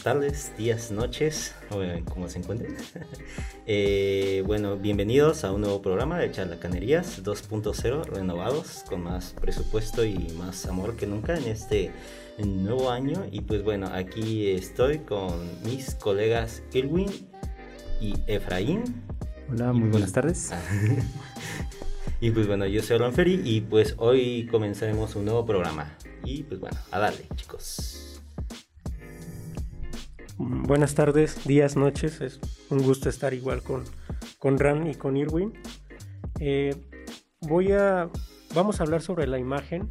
buenas tardes, días, noches, eh, como se encuentren. Eh, bueno, bienvenidos a un nuevo programa de Charlacanerías 2.0, renovados, con más presupuesto y más amor que nunca en este nuevo año. Y pues bueno, aquí estoy con mis colegas Irwin y Efraín. Hola, muy buenas tardes. y pues bueno, yo soy Ron Ferry y pues hoy comenzaremos un nuevo programa. Y pues bueno, a darle, chicos. Buenas tardes, días, noches. Es un gusto estar igual con, con Ran y con Irwin. Eh, voy a, vamos a hablar sobre la imagen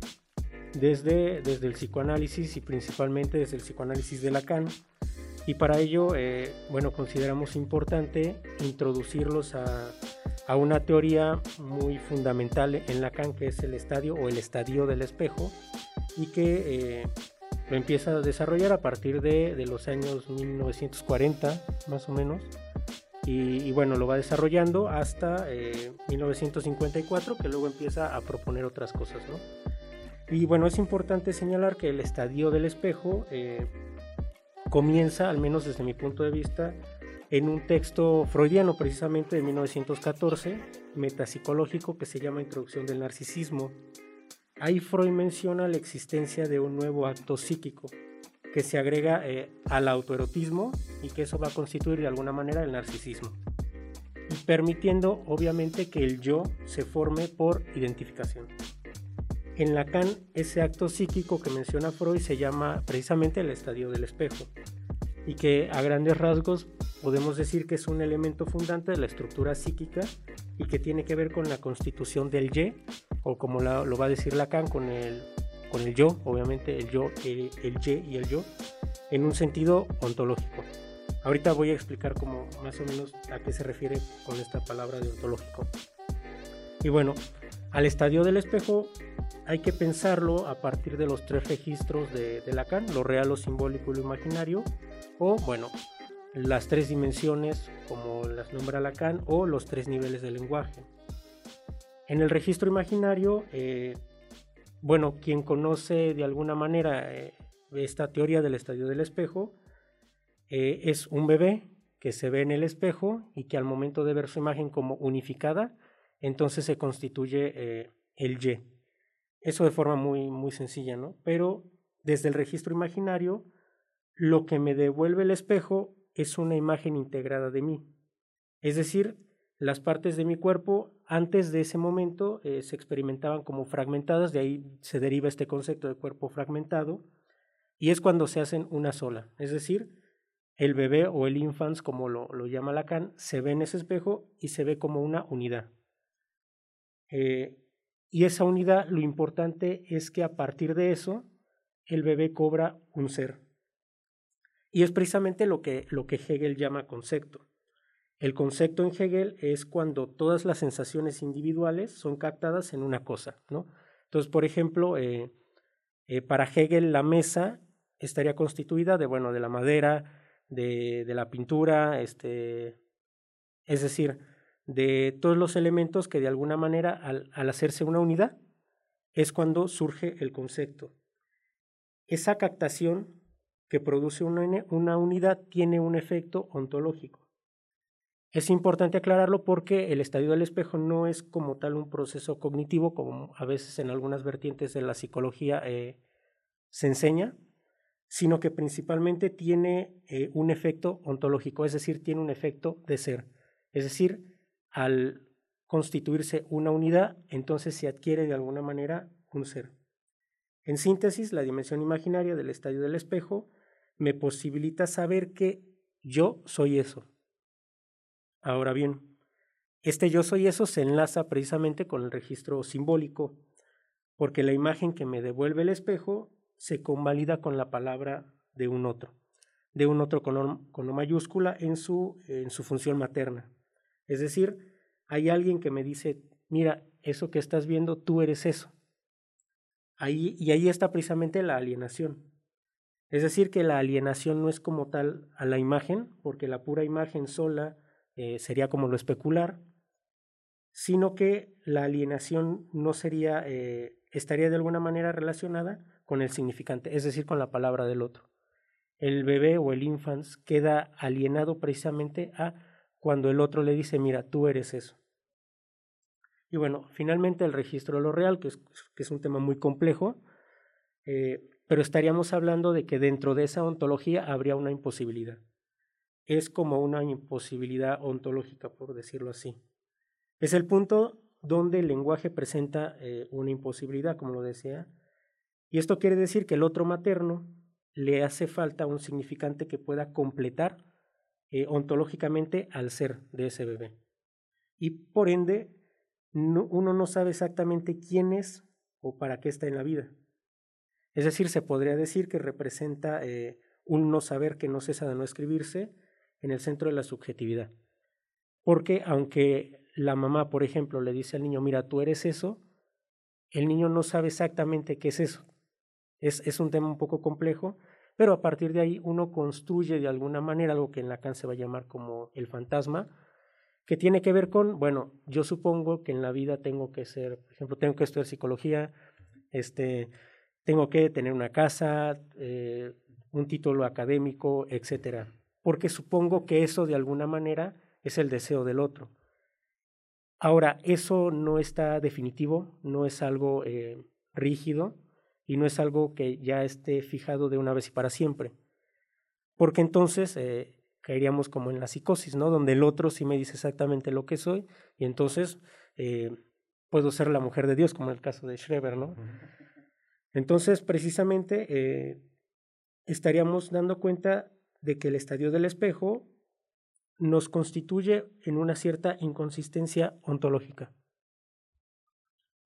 desde, desde el psicoanálisis y principalmente desde el psicoanálisis de Lacan. Y para ello, eh, bueno, consideramos importante introducirlos a, a, una teoría muy fundamental en Lacan, que es el estadio o el estadio del espejo, y que eh, lo empieza a desarrollar a partir de, de los años 1940, más o menos. Y, bueno, lo va desarrollando hasta 1954, eh, que luego empieza a proponer otras cosas, ¿no? Y bueno, es importante señalar que el estadio del espejo eh, comienza, al menos desde mi punto de vista, en un texto freudiano precisamente de 1914, metapsicológico, que se llama Introducción del Narcisismo. Ahí Freud menciona la existencia de un nuevo acto psíquico que se agrega eh, al autoerotismo y que eso va a constituir de alguna manera el narcisismo, permitiendo obviamente que el yo se forme por identificación. En Lacan, ese acto psíquico que menciona Freud se llama precisamente el estadio del espejo, y que a grandes rasgos podemos decir que es un elemento fundante de la estructura psíquica y que tiene que ver con la constitución del Y, o como lo va a decir Lacan, con el, con el yo, obviamente el yo, el, el Y y el yo, en un sentido ontológico. Ahorita voy a explicar como más o menos a qué se refiere con esta palabra de ontológico. Y bueno, al estadio del espejo hay que pensarlo a partir de los tres registros de, de Lacan, lo real, lo simbólico y lo imaginario, o bueno, las tres dimensiones como las nombra Lacan o los tres niveles del lenguaje. En el registro imaginario, eh, bueno, quien conoce de alguna manera eh, esta teoría del estadio del espejo, eh, es un bebé que se ve en el espejo y que al momento de ver su imagen como unificada, entonces se constituye el Y. Eso de forma muy, muy sencilla, ¿no? Pero desde el registro imaginario, lo que me devuelve el espejo es una imagen integrada de mí. Es decir, las partes de mi cuerpo antes de ese momento eh, se experimentaban como fragmentadas, de ahí se deriva este concepto de cuerpo fragmentado, y es cuando se hacen una sola. Es decir, el bebé o el infans, como lo, lo llama Lacan, se ve en ese espejo y se ve como una unidad. Eh, y esa unidad, lo importante es que a partir de eso, el bebé cobra un ser. Y es precisamente lo que, lo que Hegel llama concepto. El concepto en Hegel es cuando todas las sensaciones individuales son captadas en una cosa, ¿no? Entonces, por ejemplo, eh, eh, para Hegel la mesa estaría constituida de, bueno, de la madera, de, la pintura, este, es decir, de todos los elementos que de alguna manera al, al hacerse una unidad es cuando surge el concepto. Esa captación que produce una, una unidad tiene un efecto ontológico. Es importante aclararlo porque el estadio del espejo no es como tal un proceso cognitivo, como a veces en algunas vertientes de la psicología eh, se enseña, sino que principalmente tiene eh, un efecto ontológico, es decir, tiene un efecto de ser. Es decir, al constituirse una unidad, entonces se adquiere de alguna manera un ser. En síntesis, la dimensión imaginaria del estadio del espejo me posibilita saber que yo soy eso, Ahora bien, este yo soy eso se enlaza precisamente con el registro simbólico, porque la imagen que me devuelve el espejo se convalida con la palabra de un otro, de un otro con, con mayúscula en su, en su función materna. Es decir, hay alguien que me dice, mira, eso que estás viendo, tú eres eso. Ahí, y ahí está precisamente la alienación. Es decir, que la alienación no es como tal a la imagen, porque la pura imagen sola eh, sería como lo especular, sino que la alienación no sería, eh, estaría de alguna manera relacionada con el significante, es decir, con la palabra del otro. el bebé o el infans queda alienado precisamente a cuando el otro le dice, mira, tú eres eso. Y bueno, finalmente el registro de lo real, que es, un tema muy complejo, eh, pero estaríamos hablando de que dentro de esa ontología habría una imposibilidad. Es como una imposibilidad ontológica, por decirlo así. Es el punto donde el lenguaje presenta eh, una imposibilidad, como lo decía, y esto quiere decir que el otro materno le hace falta un significante que pueda completar eh, ontológicamente al ser de ese bebé. Y por ende, uno no sabe exactamente quién es o para qué está en la vida. Es decir, se podría decir que representa eh, un no saber que no cesa de no escribirse en el centro de la subjetividad. Porque aunque la mamá, por ejemplo, le dice al niño, mira, tú eres eso, el niño no sabe exactamente qué es eso. Es, es un tema un poco complejo, pero a partir de ahí uno construye de alguna manera algo que en Lacan se va a llamar como el fantasma, que tiene que ver con, bueno, yo supongo que en la vida tengo que ser, por ejemplo, tengo que estudiar psicología, este, tengo que tener una casa, eh, un título académico, etcétera, porque supongo que eso de alguna manera es el deseo del otro. Ahora, eso no está definitivo, no es algo eh, rígido y no es algo que ya esté fijado de una vez y para siempre, porque entonces eh, caeríamos como en la psicosis, ¿no? Donde el otro sí me dice exactamente lo que soy y entonces eh, puedo ser la mujer de Dios, como en el caso de Schreber, ¿no? Entonces, precisamente, estaríamos dando cuenta de que el estadio del espejo nos constituye en una cierta inconsistencia ontológica.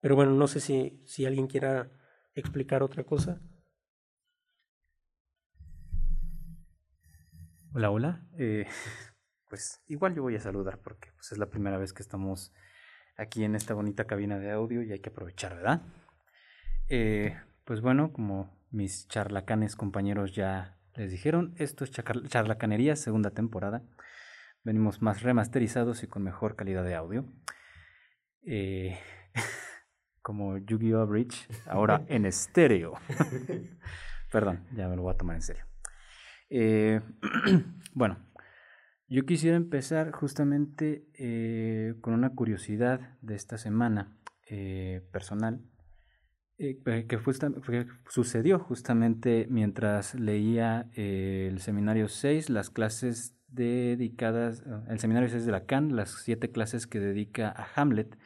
Pero bueno, no sé si, si alguien quiera explicar otra cosa. Hola, hola. Eh, pues igual yo voy a saludar porque pues, es la primera vez que estamos aquí en esta bonita cabina de audio y hay que aprovechar, ¿verdad? Eh, pues bueno, como mis charlacanes compañeros ya les dijeron, esto es Charlacanería, segunda temporada. Venimos más remasterizados y con mejor calidad de audio. Eh, como Yu-Gi-Oh! Bridge, ahora en estéreo. Perdón, ya me lo voy a tomar en serio. Eh, bueno, yo quisiera empezar justamente eh, con una curiosidad de esta semana eh, que, sucedió justamente mientras leía el seminario 6, las clases dedicadas, el seminario 6 de Lacan, las siete clases que dedica a Hamlet,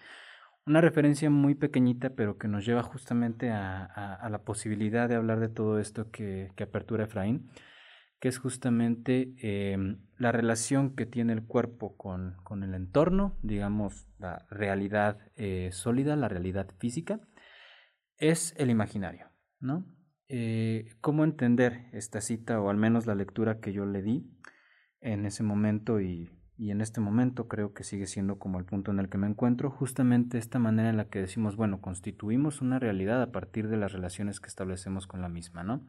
una referencia muy pequeñita, pero que nos lleva justamente a, la posibilidad de hablar de todo esto que, que apertura Efraín que es justamente em, la relación que tiene el cuerpo con, con el entorno, digamos, la realidad eh, sólida, la realidad física, es el imaginario, ¿no? Eh, ¿Cómo entender esta cita, o al menos la lectura que yo le di en ese momento y, y en este momento creo que sigue siendo como el punto en el que me encuentro, justamente esta manera en la que decimos, bueno, constituimos una realidad a partir de las relaciones que establecemos con la misma, ¿no?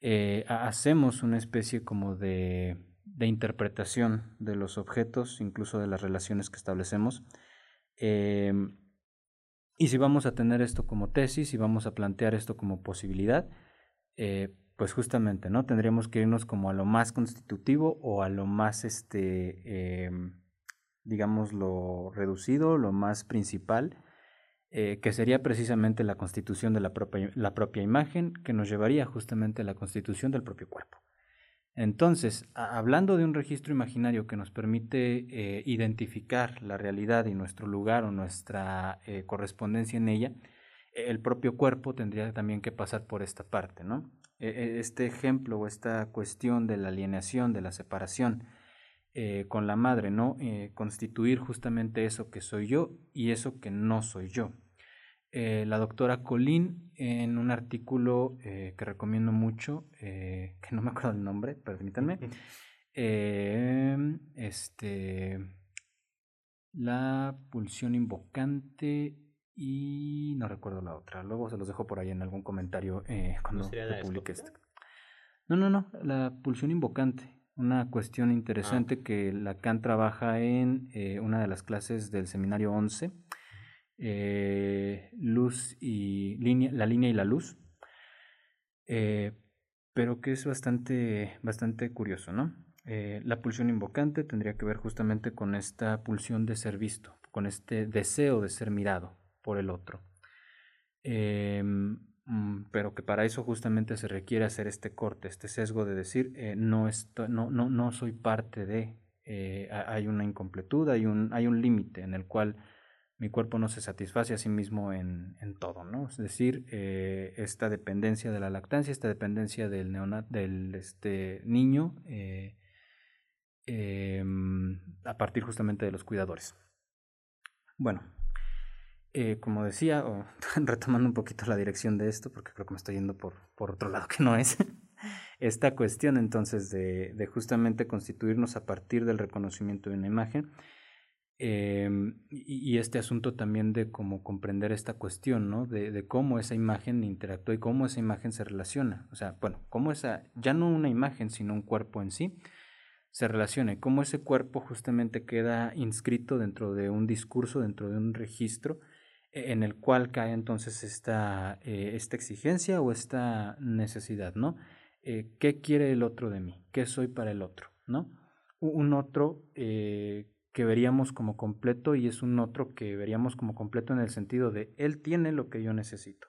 Eh, hacemos una especie como de, de, interpretación de los objetos, incluso de las relaciones que establecemos. Em, y si vamos a tener esto como tesis y vamos a plantear esto como posibilidad, eh, pues justamente, ¿no? Tendríamos que irnos como a lo más constitutivo o a lo más, este, em, digamos, lo reducido, lo más principal, eh, que sería precisamente la constitución de la propia imagen, que nos llevaría justamente a la constitución del propio cuerpo. Entonces, hablando de un registro imaginario que nos permite eh, identificar la realidad y nuestro lugar o nuestra eh, correspondencia en ella, el propio cuerpo tendría también que pasar por esta parte, ¿no? E, e, este ejemplo o esta cuestión de la alienación, de la separación con la madre, ¿no? constituir justamente eso que soy yo y eso que no soy yo. Eh, la doctora Colín en un artículo eh, que recomiendo mucho, eh, que no me acuerdo el nombre, permítanme, este, la pulsión invocante y no recuerdo la otra. Luego se los dejo por ahí en algún comentario cuando se publique esto. No, no, no, la pulsión invocante. Una cuestión ah. interesante que Lacan trabaja en una de las clases del seminario 11 eh, luz y línea, la línea y la luz. Eh, pero que es bastante, bastante curioso, ¿no? Eh, la pulsión invocante tendría que ver justamente con esta pulsión de ser visto, con este deseo de ser mirado por el otro. Em, mm, pero que para eso justamente se requiere hacer este corte, este sesgo de decir, no, no, no, no soy parte de, hay una incompletud, hay un, hay un límite en el cual mi cuerpo no se satisface a sí mismo en, en todo, ¿no? Es decir, eh, esta dependencia de la lactancia, esta dependencia del, neonat, del este, niño eh, em, a partir justamente de los cuidadores. Bueno, eh, como decía, retomando un poquito la dirección de esto, porque creo que me estoy yendo por, por otro lado que no es, esta cuestión entonces de, de justamente constituirnos a partir del reconocimiento de una imagen, Em, y, este asunto también de cómo comprender esta cuestión, ¿no? De, cómo esa imagen interactúa y cómo esa imagen se relaciona. O sea, bueno, cómo esa, ya no una imagen, sino un cuerpo en sí, se relaciona y cómo ese cuerpo justamente queda inscrito dentro de un discurso, dentro de un registro, e, en el cual cae entonces esta, eh, esta exigencia o esta necesidad, ¿no? Eh, ¿Qué quiere el otro de mí? ¿Qué soy para el otro? ¿No? Un otro eh, que veríamos como completo y es un otro que veríamos como completo en el sentido de él tiene lo que yo necesito.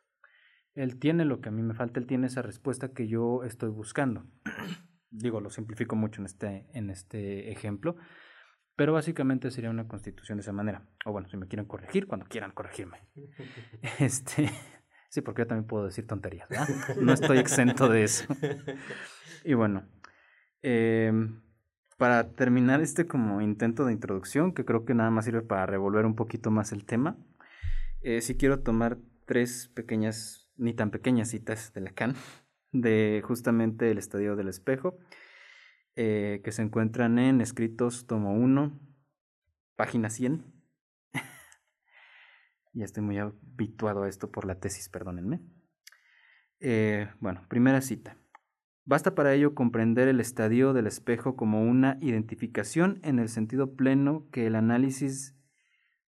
Él tiene lo que a mí me falta, él tiene esa respuesta que yo estoy buscando. Digo, lo simplifico mucho en este, en este ejemplo, pero básicamente sería una constitución de esa manera. O bueno, si me quieren corregir, cuando quieran corregirme. Este, sí, porque yo también puedo decir tonterías, No estoy exento de eso. Y bueno, eh, para terminar este como intento de introducción, que creo que nada más sirve para revolver un poquito más el tema, eh, sí quiero tomar tres pequeñas, ni tan pequeñas citas de Lacan, de justamente el Estadio del Espejo, eh, que se encuentran en Escritos Tomo 1, página 100. ya estoy muy habituado a esto por la tesis, perdónenme. Eh, bueno, primera cita. Basta para ello comprender el estadio del espejo como una identificación en el sentido pleno que el análisis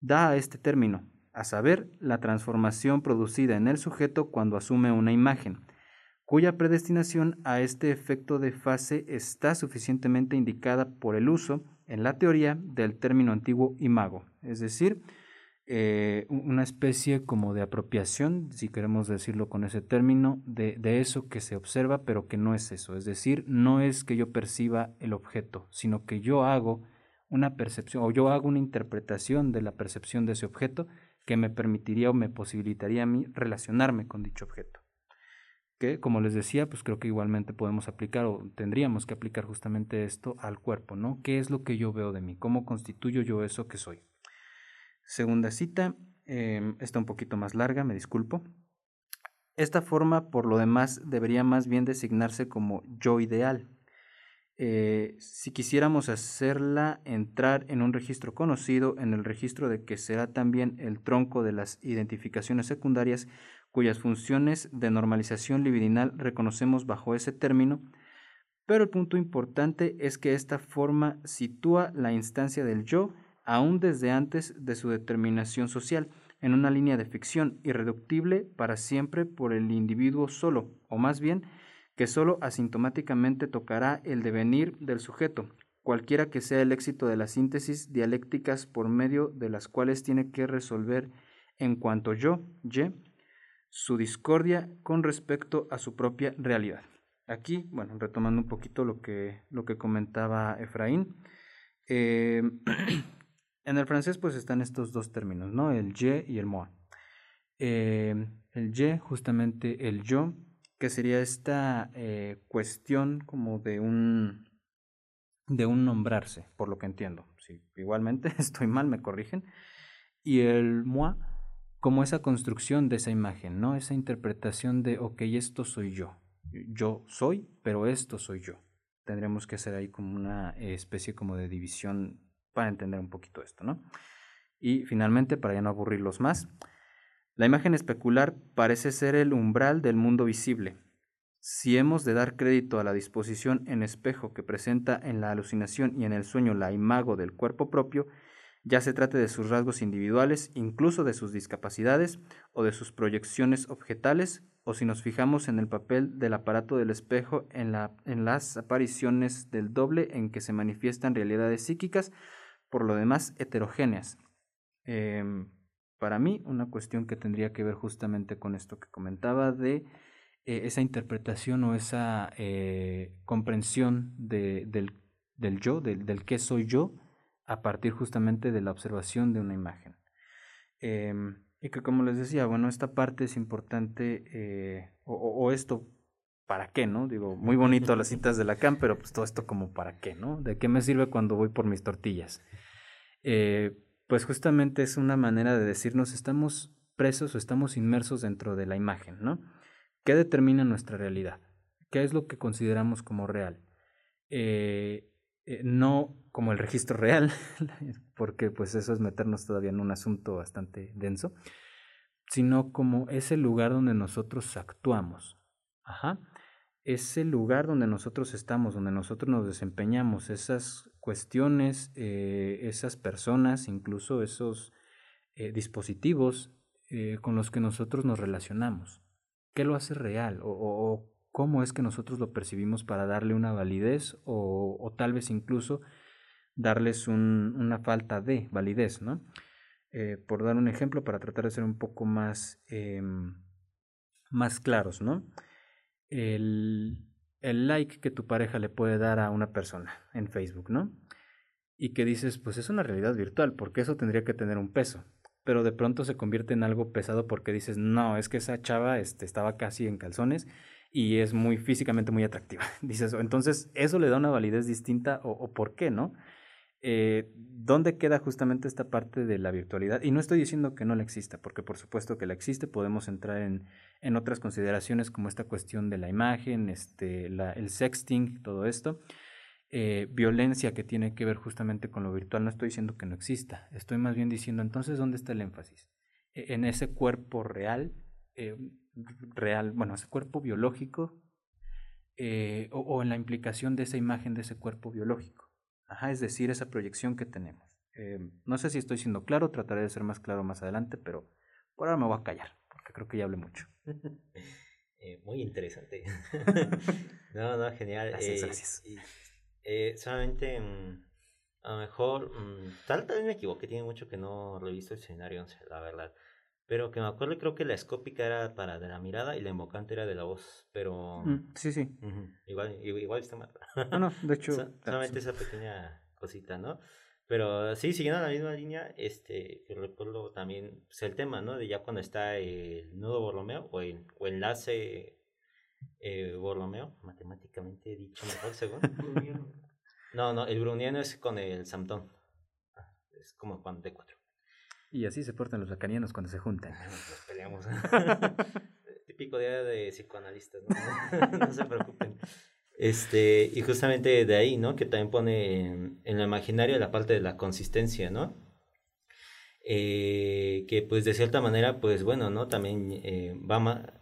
da a este término, a saber, la transformación producida en el sujeto cuando asume una imagen, cuya predestinación a este efecto de fase está suficientemente indicada por el uso, en la teoría, del término antiguo imago, es decir, eh, una especie como de apropiación, si queremos decirlo con ese término, de, de, eso que se observa, pero que no es eso. Es decir, no es que yo perciba el objeto, sino que yo hago una percepción o yo hago una interpretación de la percepción de ese objeto que me permitiría o me posibilitaría a mí relacionarme con dicho objeto. Que, como les decía, pues creo que igualmente podemos aplicar o tendríamos que aplicar justamente esto al cuerpo, ¿no? ¿Qué es lo que yo veo de mí? ¿Cómo constituyo yo eso que soy? Segunda cita, em, está un poquito más larga, me disculpo. Esta forma, por lo demás, debería más bien designarse como yo ideal. Eh, si quisiéramos hacerla entrar en un registro conocido, en el registro de que será también el tronco de las identificaciones secundarias, cuyas funciones de normalización libidinal reconocemos bajo ese término, pero el punto importante es que esta forma sitúa la instancia del yo aún desde antes de su determinación social, en una línea de ficción irreductible para siempre por el individuo solo, o más bien, que solo asintomáticamente tocará el devenir del sujeto, cualquiera que sea el éxito de las síntesis dialécticas por medio de las cuales tiene que resolver en cuanto yo, Y, su discordia con respecto a su propia realidad. Aquí, bueno, retomando un poquito lo que, lo que comentaba Efraín, eh, En el francés pues están estos dos términos, ¿no? El je y el moi. Eh, el je, justamente el yo, que sería esta eh, cuestión como de un, de un nombrarse, por lo que entiendo. Igualmente estoy mal, me corrigen. Y el moi, como esa construcción de esa imagen, ¿no? Esa interpretación de, ok, esto soy yo. Yo soy, pero esto soy yo. Tendríamos que hacer ahí como una especie como de división para entender un poquito esto, ¿no? Y finalmente, para ya no aburrirlos más, la imagen especular parece ser el umbral del mundo visible. Si hemos de dar crédito a la disposición en espejo que presenta en la alucinación y en el sueño la imago del cuerpo propio, ya se trate de sus rasgos individuales, incluso de sus discapacidades o de sus proyecciones objetales, o si nos fijamos en el papel del aparato del espejo en, la, en las apariciones del doble en que se manifiestan realidades psíquicas, por lo demás heterogéneas. Em, para mí, una cuestión que tendría que ver justamente con esto que comentaba de eh, esa interpretación o esa eh, comprensión de, del, del, yo, del, del qué soy yo, a partir justamente de la observación de una imagen. Em, y que como les decía, bueno, esta parte es importante, eh, o, o, esto, ¿para qué, no? Digo, muy bonito las citas de Lacan, pero pues todo esto como ¿para qué, no? ¿De qué me sirve cuando voy por mis tortillas? Eh, pues justamente es una manera de decirnos estamos presos o estamos inmersos dentro de la imagen, ¿no? ¿Qué determina nuestra realidad? ¿Qué es lo que consideramos como real? Eh, eh, no como el registro real, porque pues eso es meternos todavía en un asunto bastante denso, sino como ese lugar donde nosotros actuamos. Ajá. Ese lugar donde nosotros estamos, donde nosotros nos desempeñamos, esas cuestiones, eh, esas personas, incluso esos eh, dispositivos eh, con los que nosotros nos relacionamos. ¿Qué lo hace real? O, cómo es que nosotros lo percibimos para darle una validez o, tal vez incluso darles un, una falta de validez, ¿no? Por dar un ejemplo, para tratar de ser un poco más, eh, más claros, ¿no? El, el like que tu pareja le puede dar a una persona en Facebook, ¿no? Y que dices, pues es una realidad virtual, porque eso tendría que tener un peso. Pero de pronto se convierte en algo pesado porque dices, no, es que esa chava este, estaba casi en calzones y es muy físicamente muy atractiva. Dices, entonces, ¿eso le da una validez distinta o, o por qué, no? Eh, ¿Dónde queda justamente esta parte de la virtualidad? Y no estoy diciendo que no la exista, porque por supuesto que la existe, podemos entrar en, en otras consideraciones como esta cuestión de la imagen, este, el sexting, todo esto. Eh, violencia que tiene que ver justamente con lo virtual, no estoy diciendo que no exista, estoy más bien diciendo entonces dónde está el énfasis. E, en ese cuerpo real, eh, real, bueno, ese cuerpo biológico, o en la implicación de esa imagen de ese cuerpo biológico. Ajá, es decir, esa proyección que tenemos. Eh, no sé si estoy siendo claro, trataré de ser más claro más adelante, pero por ahora me voy a callar, porque creo que ya hablé mucho. eh, muy interesante. no, no, genial. Gracias, eh, gracias. Eh, solamente, mm, a lo mejor, mm, tal, vez me equivoqué, tiene mucho que no revisto el escenario, la verdad. Pero que me acuerdo, creo que la escópica era para de la mirada y la invocante era de la voz, pero... Mm, sí, sí. Uh -huh. igual, igual está mal. No, no, de hecho... so, solamente esa pequeña cosita, ¿no? Pero sí, siguiendo la misma línea, este, que recuerdo también pues, el tema, ¿no? De ya cuando está el nudo Borromeo o, el, o enlace eh, Borromeo, matemáticamente dicho mejor, según. no, no, el bruniano es con el Samtón. Es como Juan de 4 y así se portan los lacanianos cuando se juntan. Nos peleamos. Típico día de psicoanalistas, ¿no? no se preocupen. Este, y justamente de ahí, ¿no? Que también pone en, en el imaginario la parte de la consistencia, ¿no? Eh, que pues de cierta manera, pues bueno, ¿no? También eh, va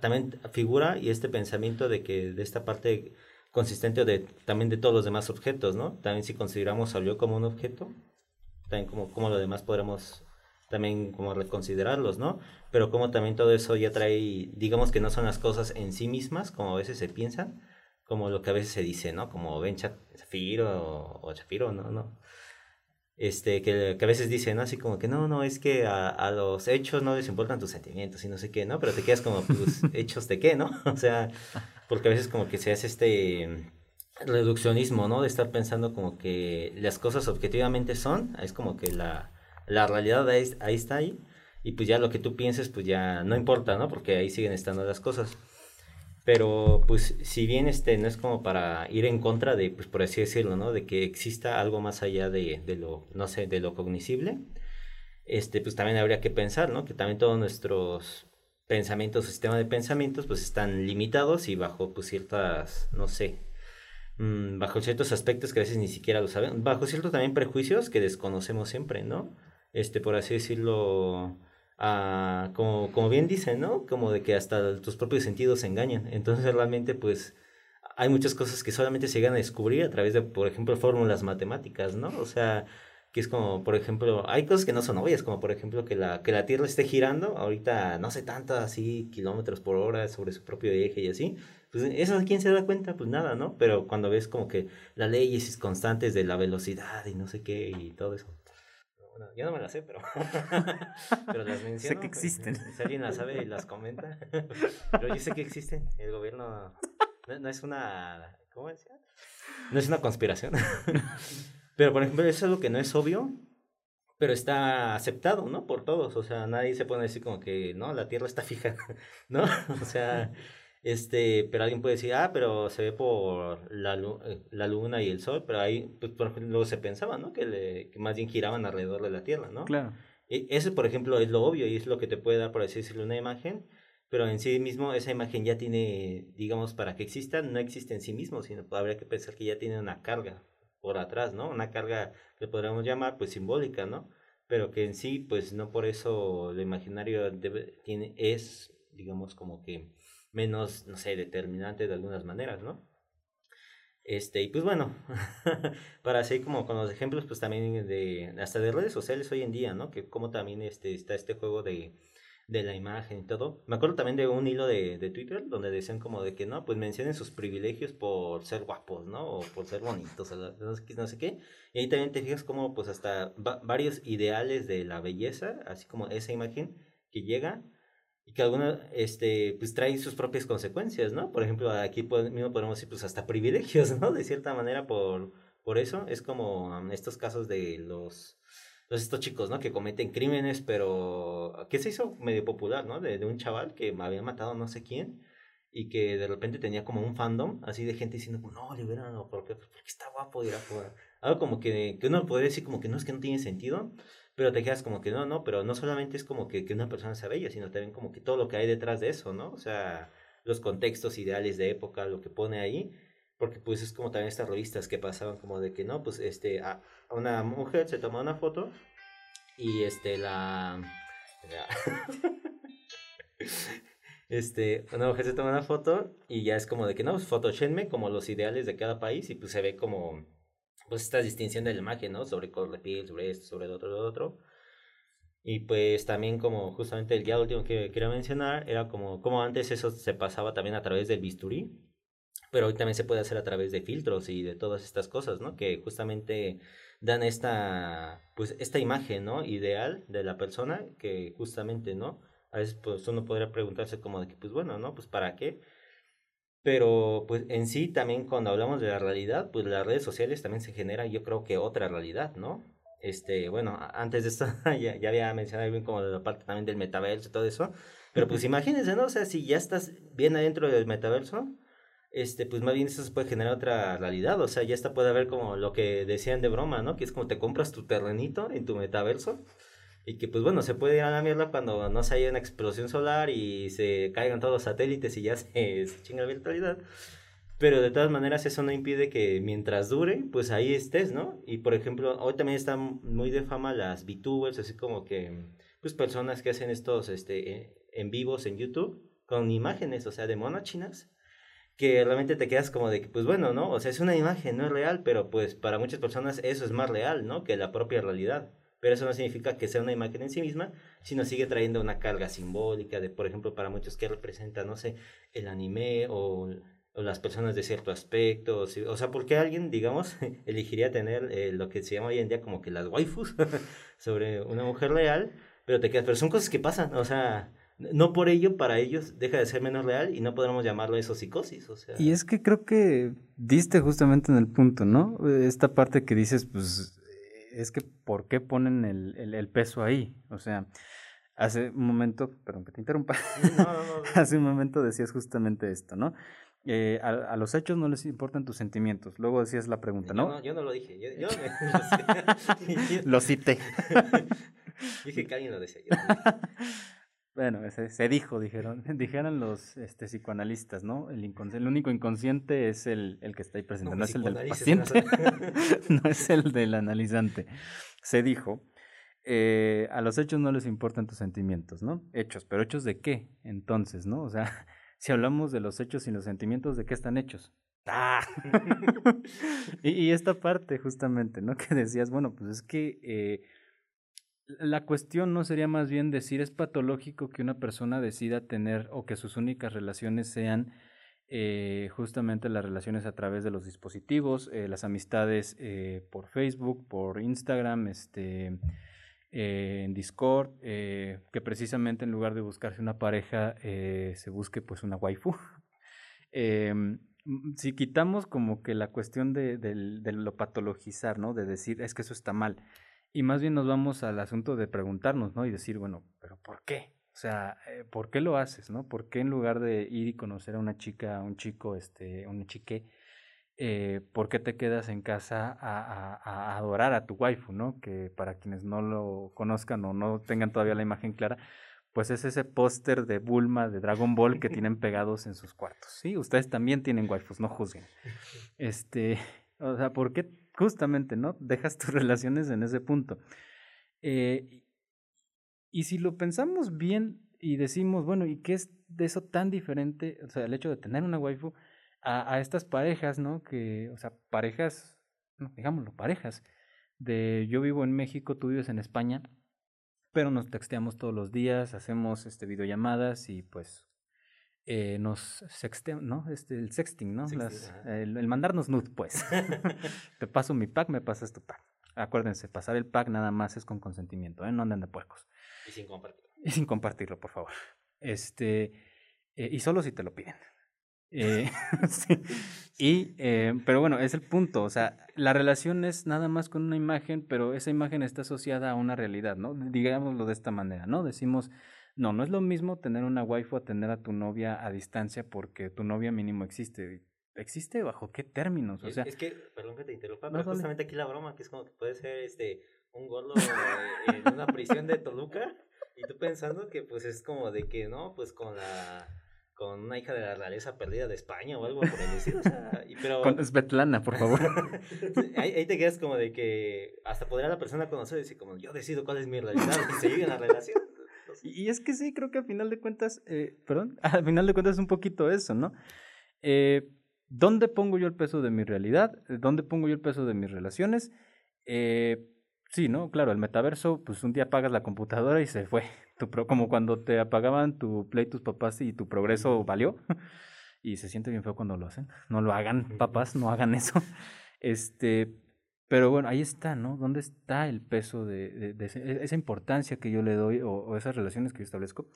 también figura y este pensamiento de que de esta parte consistente de, también de todos los demás objetos, ¿no? También si consideramos al yo como un objeto, también como, como lo demás podremos también como reconsiderarlos, ¿no? Pero como también todo eso ya trae, digamos que no son las cosas en sí mismas, como a veces se piensan, como lo que a veces se dice, ¿no? Como ven Zafiro o, o Zafiro, ¿no? no este, que, que, a veces dicen, ¿no? Así como que no, no, es que a, a, los hechos no les importan tus sentimientos y no sé qué, ¿no? Pero te quedas como, pues, hechos de qué, ¿no? O sea, porque a veces como que se hace este reduccionismo, ¿no? De estar pensando como que las cosas objetivamente son, es como que la, la realidad ahí, ahí está ahí, y pues ya lo que tú pienses, pues ya no importa, ¿no? Porque ahí siguen estando las cosas. Pero pues si bien este no es como para ir en contra de, pues por así decirlo, ¿no? De que exista algo más allá de, de lo, no sé, de lo cognoscible, este, pues también habría que pensar, ¿no? Que también todos nuestros pensamientos, sistema de pensamientos, pues están limitados y bajo pues ciertas, no sé, mmm, bajo ciertos aspectos que a veces ni siquiera lo saben, bajo ciertos también prejuicios que desconocemos siempre, ¿no? Este, por así decirlo, uh, como, como bien dicen, ¿no? Como de que hasta tus propios sentidos se engañan. Entonces realmente pues hay muchas cosas que solamente se llegan a descubrir a través de, por ejemplo, fórmulas matemáticas, ¿no? O sea, que es como, por ejemplo, hay cosas que no son obvias, como por ejemplo que la, que la Tierra esté girando, ahorita no sé tanto así, kilómetros por hora sobre su propio eje y así, pues eso quién se da cuenta, pues nada, ¿no? Pero cuando ves como que las leyes constantes de la velocidad y no sé qué y todo eso. Bueno, yo no me las sé, pero, pero las menciono. Sé que pues, existen. si alguien las sabe y las comenta. pero yo sé que existen. El gobierno no, no es una... ¿Cómo decía? No es una conspiración. Pero, por ejemplo, eso es algo que no es obvio, pero está aceptado, ¿no? Por todos. O sea, nadie se puede decir como que, no, la Tierra está fija, ¿no? O sea, este, pero alguien puede decir, ah, pero se ve por la, eh, la luna y el sol, pero ahí, pues, por ejemplo, se pensaba, ¿no? Que, le, que más bien giraban alrededor de la Tierra, ¿no? Claro. E, eso, por ejemplo, es lo obvio y es lo que te puede dar, por así decirlo, una imagen, pero en sí mismo esa imagen ya tiene, digamos, para que exista, no existe en sí mismo, sino habría que pensar que ya tiene una carga, por atrás, ¿no? Una carga que podríamos llamar pues simbólica, ¿no? Pero que en sí pues no por eso lo imaginario debe, tiene, es, digamos, como que menos, no sé, determinante de algunas maneras, ¿no? Este, y pues bueno, para seguir como con los ejemplos, pues también de, hasta de redes sociales hoy en día, ¿no? Que como también este, está este juego de, de la imagen y todo. Me acuerdo también de un hilo de, de, Twitter donde decían como de que no, pues mencionen sus privilegios por ser guapos, ¿no? O por ser bonitos, o no, sé, no sé qué. Y ahí también te fijas como pues hasta varios ideales de la belleza, así como esa imagen que llega y que alguna, este, pues trae sus propias consecuencias, ¿no? Por ejemplo, aquí mismo podemos decir pues hasta privilegios, ¿no? De cierta manera por, por eso. Es como estos casos de los estos chicos, ¿no? Que cometen crímenes, pero que se hizo medio popular, ¿no? De, de, un chaval que había matado no sé quién y que de repente tenía como un fandom así de gente diciendo, no, libéranlo porque, porque está guapo y era Algo como que, que uno podría decir como que no es que no tiene sentido, pero te quedas como que no, no, pero no solamente es como que, que una persona sea bella, sino también como que todo lo que hay detrás de eso, ¿no? O sea, los contextos ideales de época, lo que pone ahí porque pues es como también estas revistas que pasaban como de que no, pues este, a, una mujer se toma una foto y este, la... este, una mujer se toma una foto y ya es como de que no, pues photoshenme como los ideales de cada país y pues se ve como, pues esta distinción de la imagen, ¿no? Sobre color de piel, sobre esto, sobre lo otro, lo otro. Y pues también como justamente el día último que quería mencionar era como, como antes eso se pasaba también a través del bisturí pero hoy también se puede hacer a través de filtros y de todas estas cosas, ¿no? Que justamente dan esta, pues, esta imagen, ¿no? Ideal de la persona que justamente, ¿no? A veces, pues, uno podría preguntarse como de que, pues, bueno, ¿no? Pues, ¿para qué? Pero, pues, en sí, también cuando hablamos de la realidad, pues, las redes sociales también se genera, yo creo que otra realidad, ¿no? Este, bueno, antes de esto ya, ya había mencionado bien como la parte también del metaverso y todo eso, pero pues imagínense, ¿no? O sea, si ya estás bien adentro del metaverso, este, pues más bien eso se puede generar otra realidad, o sea, ya está puede haber como lo que decían de broma, ¿no? Que es como te compras tu terrenito en tu metaverso y que pues bueno, se puede ir a la mierda cuando no se haya una explosión solar y se caigan todos los satélites y ya se, chinga la virtualidad. Pero de todas maneras eso no impide que mientras dure, pues ahí estés, ¿no? Y por ejemplo, hoy también están muy de fama las VTubers, así como que, pues personas que hacen estos, este, en vivos en YouTube con imágenes, o sea, de monas chinas que realmente te quedas como de que, pues bueno, ¿no? O sea, es una imagen, no es real, pero pues para muchas personas eso es más real, ¿no? Que la propia realidad. Pero eso no significa que sea una imagen en sí misma, sino sigue trayendo una carga simbólica de, por ejemplo, para muchos que representa, no sé, el anime o, o las personas de cierto aspecto. O, sea, ¿por qué alguien, digamos, elegiría tener eh, lo que se llama hoy en día como que las waifus sobre una mujer real? Pero te quedas, pero son cosas que pasan, o sea, no por ello para ellos deja de ser menos real y no podremos llamarlo eso psicosis. O sea. Y es que creo que diste justamente en el punto, ¿no? Esta parte que dices, pues es que ¿por qué ponen el, el, peso ahí? O sea, hace un momento, perdón que te interrumpa, hace un momento decías justamente esto, ¿no? Eh, a, los hechos no les importan tus sentimientos. Luego decías la pregunta, ¿no? no yo no lo dije, yo, yo lo cité. dije que alguien lo decía. Bueno, se, se dijo, dijeron, dijeron los este, psicoanalistas, ¿no? El, el único inconsciente es el, el, que está ahí presente, no, es el del paciente, no es el del analizante. Se dijo, eh, a los hechos no les importan tus sentimientos, ¿no? Hechos, pero hechos de qué, entonces, ¿no? O sea, si hablamos de los hechos y los sentimientos, ¿de qué están hechos? Ah. y, esta parte justamente, ¿no? Que decías, bueno, pues es que eh, la cuestión no sería más bien decir es patológico que una persona decida tener o que sus únicas relaciones sean eh, justamente las relaciones a través de los dispositivos, eh, las amistades eh, por Facebook, por Instagram, este, en Discord, que precisamente en lugar de buscarse una pareja se busque pues una waifu. Em, si quitamos como que la cuestión de, de, lo patologizar, ¿no? De decir, es que eso está mal. Y más bien nos vamos al asunto de preguntarnos, ¿no? Y decir, bueno, pero ¿por qué? O sea, eh, ¿por qué lo haces, no? ¿Por qué en lugar de ir y conocer a una chica, a un chico, este, un chique, eh, ¿por qué te quedas en casa a, a, adorar a tu waifu, no? Que para quienes no lo conozcan o no tengan todavía la imagen clara, pues es ese póster de Bulma de Dragon Ball que tienen pegados en sus cuartos. Sí, ustedes también tienen waifus, no juzguen. Este, o sea, ¿por qué justamente, no? Dejas tus relaciones en ese punto. Eh, y si lo pensamos bien y decimos, bueno, ¿y qué es de eso tan diferente? O sea, el hecho de tener una waifu a, estas parejas, ¿no? Que, o sea, parejas, no, digámoslo, parejas. De yo vivo en México, tú vives en España, pero nos texteamos todos los días, hacemos este videollamadas y pues eh, nos sexteamos, ¿no? Este, el sexting, ¿no? Las, el, el, mandarnos nude, pues. Te paso mi pack, me pasas tu pack. Acuérdense, pasar el pack nada más es con consentimiento, ¿eh? No anden de puercos. Y sin compartirlo. Y sin compartirlo, por favor. Este, eh, y solo si te lo piden. Eh, sí. Y, eh, pero bueno, es el punto. O sea, la relación es nada más con una imagen, pero esa imagen está asociada a una realidad, ¿no? Digámoslo de esta manera, ¿no? Decimos, no, no es lo mismo tener una waifu a tener a tu novia a distancia porque tu novia mínimo existe. ¿Existe bajo qué términos? O sea, es, que, perdón que te interrumpa, pero justamente aquí la broma, que es como que puede ser este un gordo en una prisión de Toluca y tú pensando que pues es como de que no, pues con la con una hija de la realeza perdida de España o algo por el estilo, o sea, y, pero... Con Svetlana, por favor. ahí, te quedas como de que hasta podrá la persona conocer y decir como yo decido cuál es mi realidad y seguir en la relación. Y es que sí, creo que al final de cuentas, eh, perdón, al final de cuentas es un poquito eso, ¿no? Eh, ¿Dónde pongo yo el peso de mi realidad? ¿Dónde pongo yo el peso de mis relaciones? Eh, Sí, ¿no? Claro, el metaverso, pues un día apagas la computadora y se fue. Tu pro, como cuando te apagaban tu Play tus papás y tu progreso valió. y se siente bien feo cuando lo hacen. No lo hagan, papás, no hagan eso. Este, pero bueno, ahí está, ¿no? ¿Dónde está el peso de, de, e, esa importancia que yo le doy o, o, esas relaciones que yo establezco?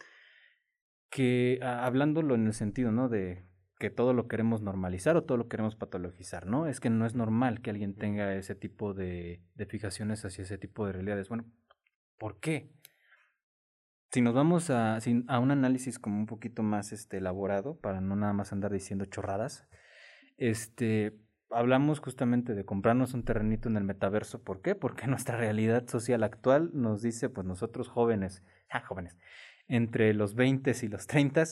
Que hablándolo en el sentido, ¿no? De que todo lo queremos normalizar o todo lo queremos patologizar, ¿no? Es que no es normal que alguien tenga ese tipo de, de fijaciones hacia ese tipo de realidades. Bueno, ¿por qué? Si nos vamos a, a un análisis como un poquito más este, elaborado, para no nada más andar diciendo chorradas, este, hablamos justamente de comprarnos un terrenito en el metaverso. ¿Por qué? Porque nuestra realidad social actual nos dice, pues nosotros jóvenes, ah, jóvenes, entre los 20 y los 30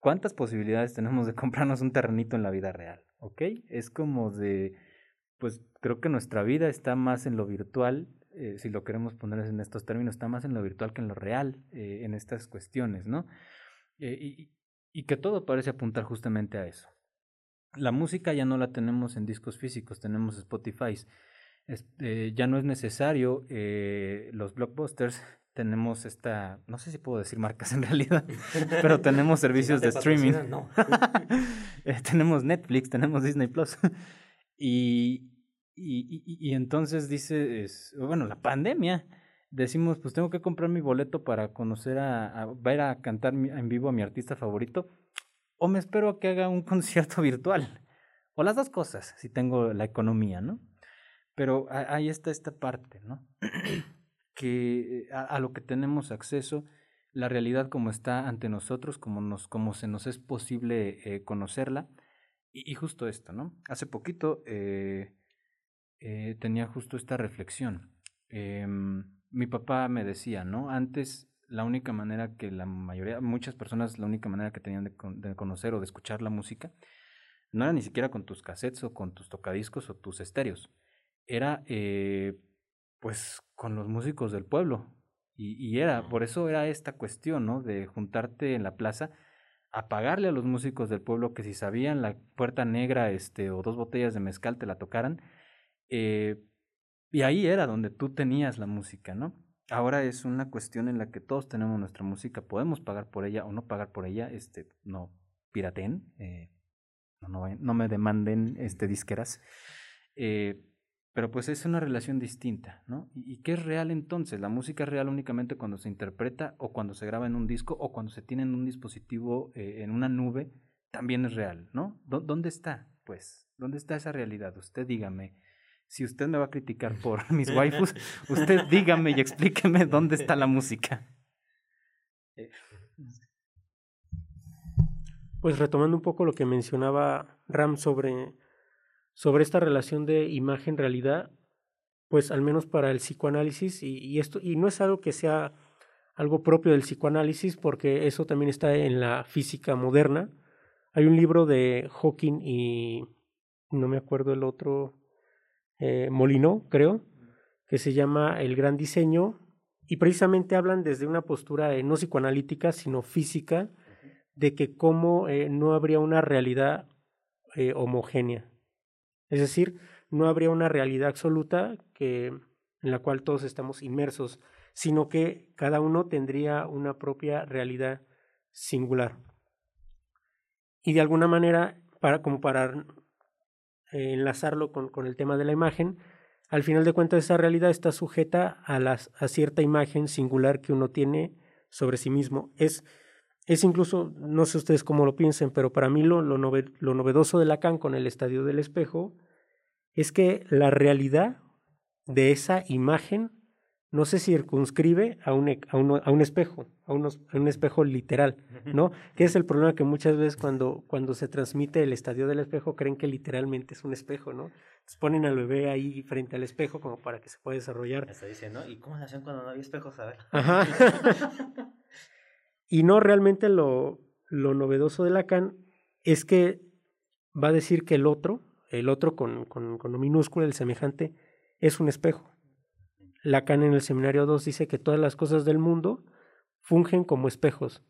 ¿cuántas posibilidades tenemos de comprarnos un terrenito en la vida real? ¿Ok? Es como de, pues creo que nuestra vida está más en lo virtual, eh, si lo queremos poner en estos términos, está más en lo virtual que en lo real, eh, en estas cuestiones, ¿no? Eh, y, y que todo parece apuntar justamente a eso. La música ya no la tenemos en discos físicos, tenemos Spotify. Este, ya no es necesario los blockbusters tenemos esta, no sé si puedo decir marcas en realidad, pero tenemos servicios de streaming. No. Eh, tenemos Netflix, tenemos Disney Plus. y, y, y, entonces dice, bueno, la pandemia, decimos, pues tengo que comprar mi boleto para conocer a, a ver a cantar en vivo a mi artista favorito, o me espero a que haga un concierto virtual, o las dos cosas, si tengo la economía, ¿no? Pero ahí está esta parte, ¿no? que a, lo que tenemos acceso, la realidad como está ante nosotros, como, nos, como se nos es posible eh, conocerla. Y, justo esto, ¿no? Hace poquito eh, eh, tenía justo esta reflexión. Em, mi papá me decía, ¿no? Antes la única manera que la mayoría, muchas personas, la única manera que tenían de, de conocer o de escuchar la música, no era ni siquiera con tus cassettes o con tus tocadiscos o tus estéreos. Era pues con los músicos del pueblo. Y, y era, por eso era esta cuestión, ¿no? De juntarte en la plaza a pagarle a los músicos del pueblo que si sabían la puerta negra este, o dos botellas de mezcal te la tocaran. Eh, y ahí era donde tú tenías la música, ¿no? Ahora es una cuestión en la que todos tenemos nuestra música, podemos pagar por ella o no pagar por ella, este, no piraten, eh, no, me demanden este, disqueras. Eh, pero pues es una relación distinta, ¿no? ¿Y, qué es real entonces? ¿La música es real únicamente cuando se interpreta o cuando se graba en un disco o cuando se tiene en un dispositivo, eh, en una nube? También es real, ¿no? ¿Dónde está? Pues, ¿dónde está esa realidad? Usted dígame. Si usted me va a criticar por mis waifus, usted dígame y explíqueme dónde está la música. Pues retomando un poco lo que mencionaba Ram sobre sobre esta relación de imagen-realidad, pues al menos para el psicoanálisis, y, esto, y no es algo que sea algo propio del psicoanálisis, porque eso también está en la física moderna. Hay un libro de Hawking y no me acuerdo el otro, eh, Molino, creo, que se llama El Gran Diseño, y precisamente hablan desde una postura no psicoanalítica, sino física, de que cómo eh, no habría una realidad eh, homogénea. Es decir, no habría una realidad absoluta que, en la cual todos estamos inmersos, sino que cada uno tendría una propia realidad singular. Y de alguna manera, para, como para eh, enlazarlo con, con, el tema de la imagen, al final de cuentas esa realidad está sujeta a, las, a cierta imagen singular que uno tiene sobre sí mismo. Es, es incluso, no sé ustedes cómo lo piensen, pero para mí lo, lo, novedoso de Lacan con el estadio del espejo es que la realidad de esa imagen no se circunscribe a un, a a un espejo, a, a, un espejo literal, ¿no? Que es el problema que muchas veces cuando, cuando se transmite el estadio del espejo creen que literalmente es un espejo, ¿no? Entonces ponen al bebé ahí frente al espejo como para que se pueda desarrollar. Está diciendo, ¿y cómo se hacen cuando no hay espejos? A ver. Ajá. Y no realmente lo, lo novedoso de Lacan es que va a decir que el otro, el otro con, con, con lo minúsculo, el semejante, es un espejo. Lacan en el seminario 2 dice que todas las cosas del mundo fungen como espejos.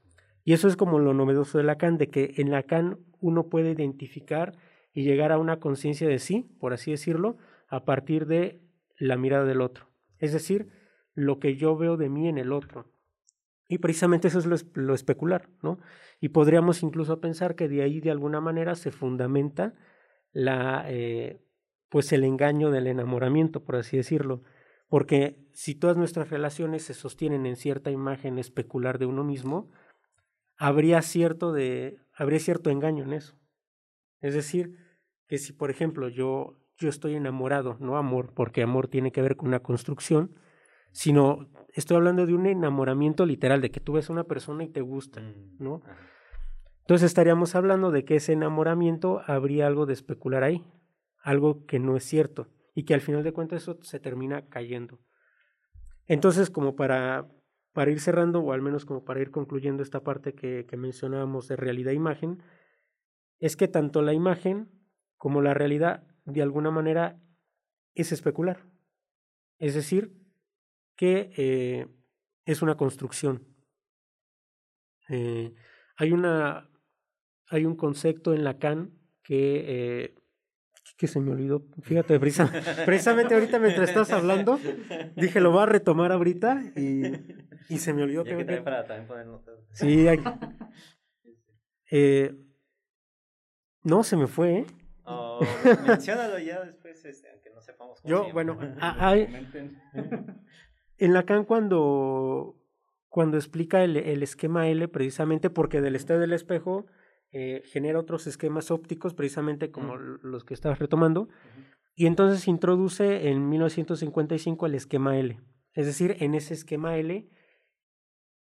Y eso es como lo novedoso de Lacan, de que en Lacan uno puede identificar y llegar a una conciencia de sí, por así decirlo, a partir de la mirada del otro. Es decir, lo que yo veo de mí en el otro. Y precisamente eso es lo, especular, ¿no? Y podríamos incluso pensar que de ahí de alguna manera se fundamenta la, eh, pues el engaño del enamoramiento, por así decirlo. Porque si todas nuestras relaciones se sostienen en cierta imagen especular de uno mismo, habría cierto, de, habría cierto engaño en eso. Es decir, que si por ejemplo yo, yo estoy enamorado, no amor, porque amor tiene que ver con una construcción, sino estoy hablando de un enamoramiento literal, de que tú ves a una persona y te gusta, mm, ¿no? Entonces estaríamos hablando de que ese enamoramiento habría algo de especular ahí, algo que no es cierto y que al final de cuentas eso se termina cayendo. Entonces, como para, para ir cerrando, o al menos como para ir concluyendo esta parte que, que mencionábamos de realidad-imagen, es que tanto la imagen como la realidad, de alguna manera, es especular. Es decir, que eh, es una construcción. Eh, hay, una, hay un concepto en Lacan que, eh, que se me olvidó, fíjate, precisamente ahorita mientras estás hablando, dije, lo voy a retomar ahorita y, y se me olvidó. que, también para también Sí, hay, eh, no, se me fue, ¿eh? Oh, menciónalo ya después, este, aunque no sepamos cómo Yo, bueno, hay, en Lacan cuando, cuando explica el, el, esquema L, precisamente porque del estado del espejo eh, genera otros esquemas ópticos, precisamente como los que estabas retomando, y entonces introduce en 1955 el esquema L. Es decir, en ese esquema L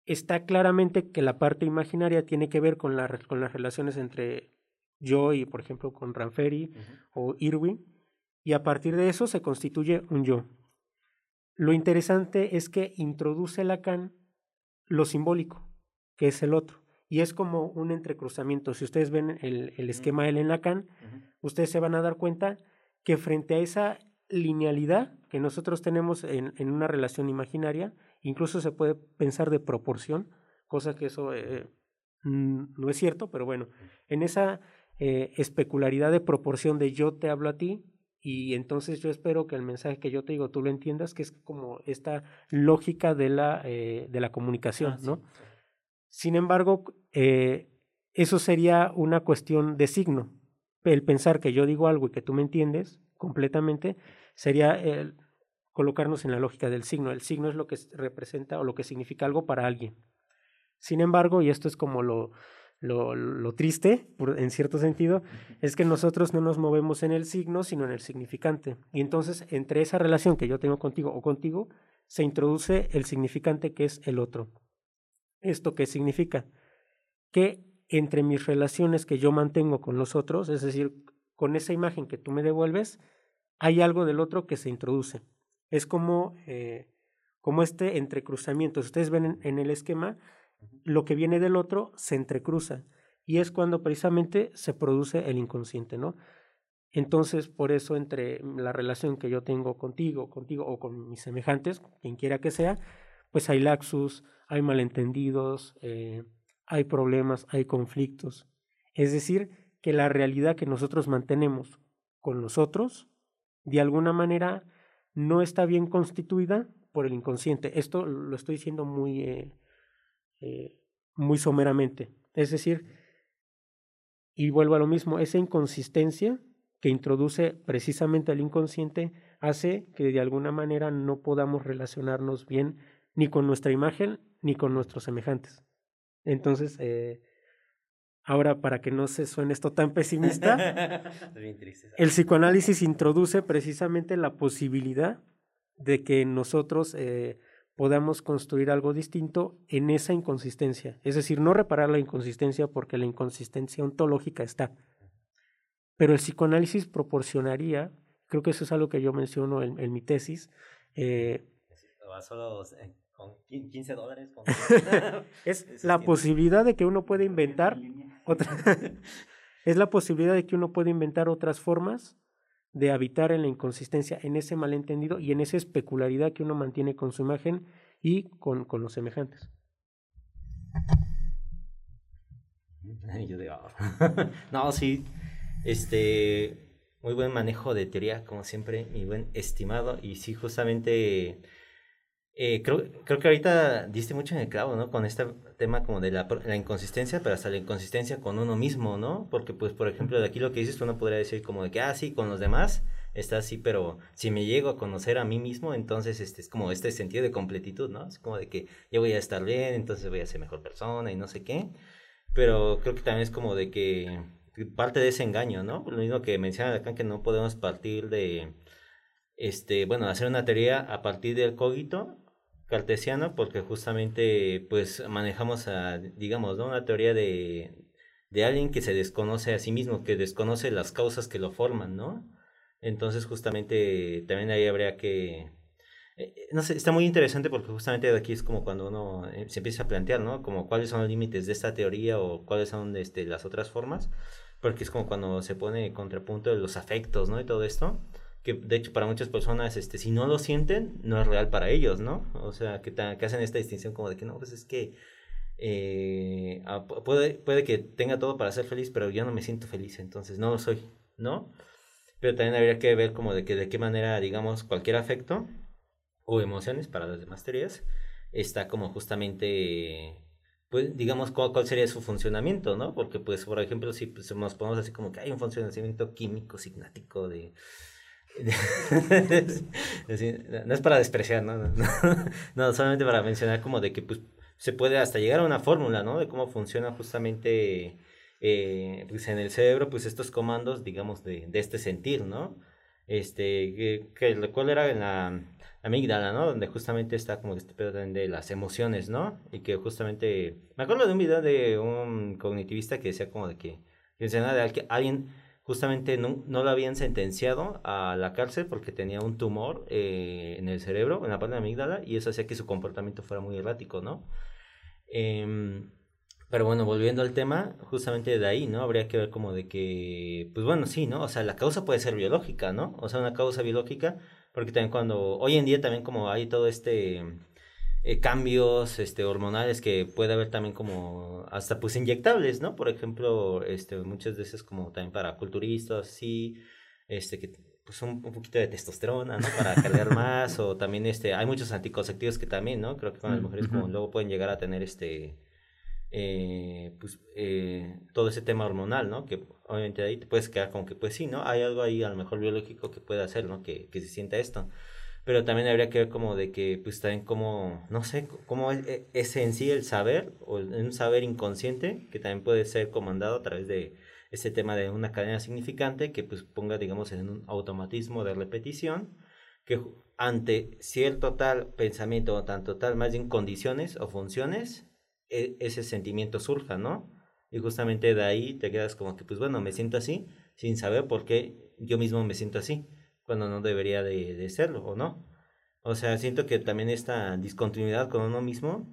está claramente que la parte imaginaria tiene que ver con, la, con las relaciones entre yo y, por ejemplo, con Ranferi o Irwin, y a partir de eso se constituye un yo. Lo interesante es que introduce Lacan lo simbólico, que es el otro. Y es como un entrecruzamiento. Si ustedes ven el, el esquema L en Lacan, ustedes se van a dar cuenta que frente a esa linealidad que nosotros tenemos en, en, una relación imaginaria, incluso se puede pensar de proporción, cosa que eso eh, no es cierto, pero bueno, en esa eh, especularidad de proporción de yo te hablo a ti y entonces yo espero que el mensaje que yo te digo tú lo entiendas, que es como esta lógica de la, eh, de la comunicación, Ah, sí. Sin embargo, eh, eso sería una cuestión de signo. El pensar que yo digo algo y que tú me entiendes completamente sería el colocarnos en la lógica del signo. El signo es lo que representa o lo que significa algo para alguien. Sin embargo, y esto es como lo, lo, lo triste, por- en cierto sentido, es que nosotros no nos movemos en el signo, sino en el significante. Y entonces, entre esa relación que yo tengo contigo o contigo, se introduce el significante que es el otro. ¿Esto qué significa? Que entre mis relaciones que yo mantengo con los otros, es decir, con esa imagen que tú me devuelves, hay algo del otro que se introduce. Es como, eh, como este entrecruzamiento. Si ustedes ven en, en el esquema, lo que viene del otro se entrecruza. Y es cuando precisamente se produce el inconsciente, ¿no? Entonces, por eso entre la relación que yo tengo contigo, contigo o con mis semejantes, quien quiera que sea, pues hay laxus, hay malentendidos, eh, hay problemas, hay conflictos. Es decir, que la realidad que nosotros mantenemos con los otros, de alguna manera, no está bien constituida por el inconsciente. Esto lo estoy diciendo muy, eh, eh, muy someramente. Es decir, y vuelvo a lo mismo, esa inconsistencia que introduce precisamente el inconsciente hace que de alguna manera no podamos relacionarnos bien ni con nuestra imagen ni con nuestros semejantes. Entonces, eh, ahora para que no se suene esto tan pesimista, el psicoanálisis introduce precisamente la posibilidad de que nosotros eh, podamos construir algo distinto en esa inconsistencia. Es decir, no reparar la inconsistencia porque la inconsistencia ontológica está. Pero el psicoanálisis proporcionaría, creo que eso es algo que yo menciono en, en mi tesis, eh, solo con quin- 15 dólares. con- es Eso la posibilidad de que uno pueda inventar otra, es la posibilidad de que uno pueda inventar otras formas de habitar en la inconsistencia, en ese malentendido y en esa especularidad que uno mantiene con su imagen y con, con los semejantes. Yo digo, no, sí, este, muy buen manejo de teoría, como siempre, mi buen estimado, y sí, justamente, eh, creo, creo que ahorita diste mucho en el clavo, ¿no? Con este tema como de la, la inconsistencia, pero hasta la inconsistencia con uno mismo, ¿no? Porque, pues, por ejemplo, de aquí lo que dices, uno podría decir como de que, ah, sí, con los demás está así, pero si me llego a conocer a mí mismo, entonces este es como este sentido de completitud, ¿no? Es como de que yo voy a estar bien, entonces voy a ser mejor persona y no sé qué. Pero creo que también es como de que parte de ese engaño, ¿no? Lo mismo que mencionan acá, que no podemos partir de, este, bueno, hacer una teoría a partir del cogito cartesiano, porque justamente, pues, manejamos, a, digamos, ¿no? Una teoría de, de alguien que se desconoce a sí mismo, que desconoce las causas que lo forman, ¿no? Entonces, justamente, también ahí habría que... eh, eh, No sé, está muy interesante porque justamente de aquí es como cuando uno eh, se empieza a plantear, ¿no? Como cuáles son los límites de esta teoría o cuáles son este, las otras formas, porque es como cuando se pone contrapunto de los afectos, ¿no? Y todo esto, que de hecho para muchas personas, este, si no lo sienten, no es real para ellos, ¿no? O sea, que, que hacen esta distinción como de que no, pues es que eh, ah, pu- puede, puede que tenga todo para ser feliz, pero yo no me siento feliz, entonces no lo soy, ¿no? Pero también habría que ver como de que de qué manera, digamos, cualquier afecto o emociones para las demás teorías está como justamente pues digamos cuál, cuál sería su funcionamiento, ¿no? Porque pues por ejemplo si pues, nos ponemos así como que hay un funcionamiento químico signático de, no es para despreciar, ¿no? No, no, solamente para mencionar como de que pues se puede hasta llegar a una fórmula, ¿no? De cómo funciona justamente eh, pues en el cerebro pues estos comandos digamos de, de este sentir, ¿no? Este, que, que cuál era en la amígdala, ¿no? Donde justamente está como este pedo de las emociones, ¿no? Y que justamente, me acuerdo de un video de un cognitivista que decía como de que, que mencionaba de alguien justamente no, no lo habían sentenciado a la cárcel porque tenía un tumor eh, en el cerebro, en la parte de la amígdala, y eso hacía que su comportamiento fuera muy errático, ¿no? Em, pero bueno, volviendo al tema, justamente de ahí, ¿no? Habría que ver como de que, pues bueno, sí, ¿no? O sea, la causa puede ser biológica, ¿no? O sea, una causa biológica, porque también cuando, hoy en día también como hay todo este, eh, cambios este, hormonales que puede haber también como hasta pues inyectables, ¿no? Por ejemplo, este, muchas veces como también para culturistas, sí, este, que pues un, poquito de testosterona, ¿no? Para cargar más, o también este, hay muchos anticonceptivos que también, ¿no? Creo que con las mm, mujeres como luego pueden llegar a tener este, eh, pues, eh, todo ese tema hormonal, ¿no? Que obviamente ahí te puedes quedar como que, pues sí, ¿no? Hay algo ahí a lo mejor biológico que puede hacer, ¿no? Que, que se sienta esto pero también habría que ver como de que, pues también como, no sé, cómo es, e, es, en sí el saber, o un saber inconsciente, que también puede ser comandado a través de ese tema de una cadena significante que pues ponga, digamos, en un automatismo de repetición, que ante cierto tal pensamiento o tanto tal, más bien condiciones o funciones, e, ese sentimiento surja, ¿no? Y justamente de ahí te quedas como que, pues bueno, me siento así, sin saber por qué yo mismo me siento así cuando no debería de, de serlo, ¿o no? O sea, siento que también esta discontinuidad con uno mismo,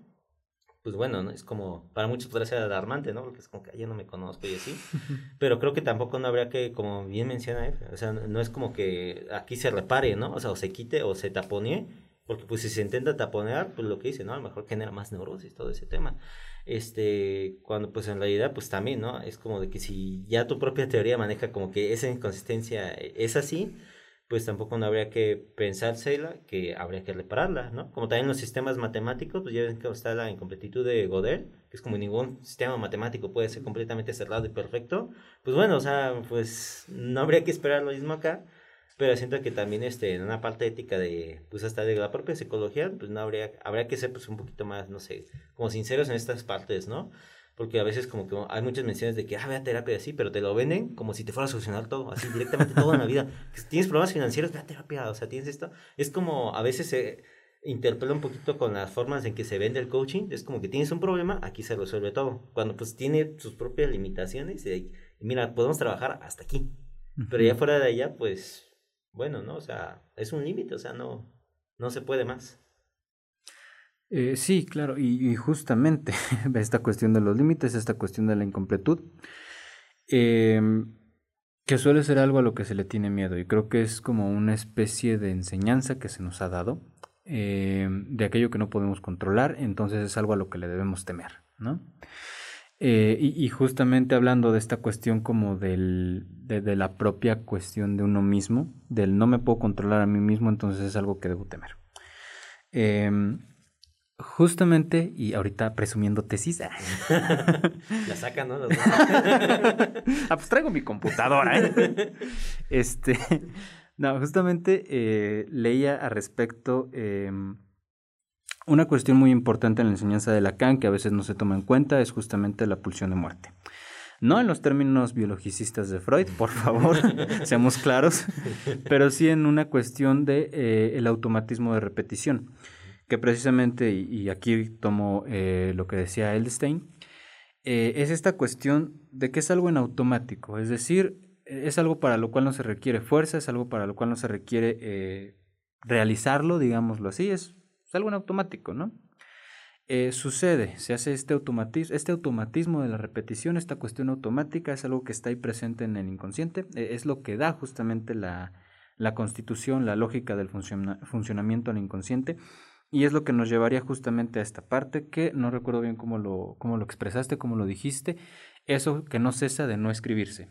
pues bueno, ¿no? es como, para muchos podría ser alarmante, ¿no? Porque es como que yo no me conozco y así. Pero creo que tampoco no habría que, como bien menciona F, o sea, no es como que aquí se repare, ¿no? O sea, o se quite o se taponee, porque pues si se intenta taponear, pues lo que dice, ¿no? A lo mejor genera más neurosis, todo ese tema. Este, cuando pues en realidad, pues también, ¿no? Es como de que si ya tu propia teoría maneja como que esa inconsistencia es así, pues tampoco no habría que pensársela que habría que repararla, ¿no? Como también los sistemas matemáticos, pues ya ven que está la incompletitud de Gödel, que es como ningún sistema matemático puede ser completamente cerrado y perfecto. Pues bueno, o sea, pues no habría que esperar lo mismo acá, pero siento que también este, en una parte ética de, pues hasta de la propia psicología, pues no habría, habría que ser pues un poquito más, no sé, como sinceros en estas partes, ¿no? Porque a veces como que hay muchas menciones de que, ah, ve a terapia así, pero te lo venden como si te fuera a solucionar todo, así directamente todo en la vida. Que tienes problemas financieros, ve a terapia, o sea, tienes esto. Es como a veces se interpela un poquito con las formas en que se vende el coaching, es como que tienes un problema, aquí se resuelve todo. Cuando pues tiene sus propias limitaciones y, mira, podemos trabajar hasta aquí. Pero ya fuera de allá, pues, bueno, ¿no? O sea, es un límite, o sea, no, no se puede más. Eh, sí, claro, y, justamente esta cuestión de los límites, esta cuestión de la incompletud, em, que suele ser algo a lo que se le tiene miedo, y creo que es como una especie de enseñanza que se nos ha dado em, de aquello que no podemos controlar, entonces es algo a lo que le debemos temer, ¿no? Eh, y, justamente hablando de esta cuestión como del, de, la propia cuestión de uno mismo, del no me puedo controlar a mí mismo, entonces es algo que debo temer. Eh, Justamente, y ahorita presumiendo tesis. La sacan, ¿no? ah, pues traigo mi computadora, ¿eh? Este. No, justamente eh, leía al respecto em, una cuestión muy importante en la enseñanza de Lacan que a veces no se toma en cuenta, es justamente la pulsión de muerte. No en los términos biologicistas de Freud, por favor, seamos claros, pero sí en una cuestión de eh, el automatismo de repetición que precisamente, y, aquí tomo eh, lo que decía Eldstein, eh, es esta cuestión de que es algo en automático, es decir, es algo para lo cual no se requiere fuerza, es algo para lo cual no se requiere eh, realizarlo, digámoslo así, es, algo en automático, ¿no? sucede, se hace este automatismo, este automatismo de la repetición, esta cuestión automática es algo que está ahí presente en el inconsciente, es lo que da justamente la, la constitución, la lógica del funcionamiento al inconsciente y es lo que nos llevaría justamente a esta parte que no recuerdo bien cómo lo, cómo lo expresaste, cómo lo dijiste, eso que no cesa de no escribirse.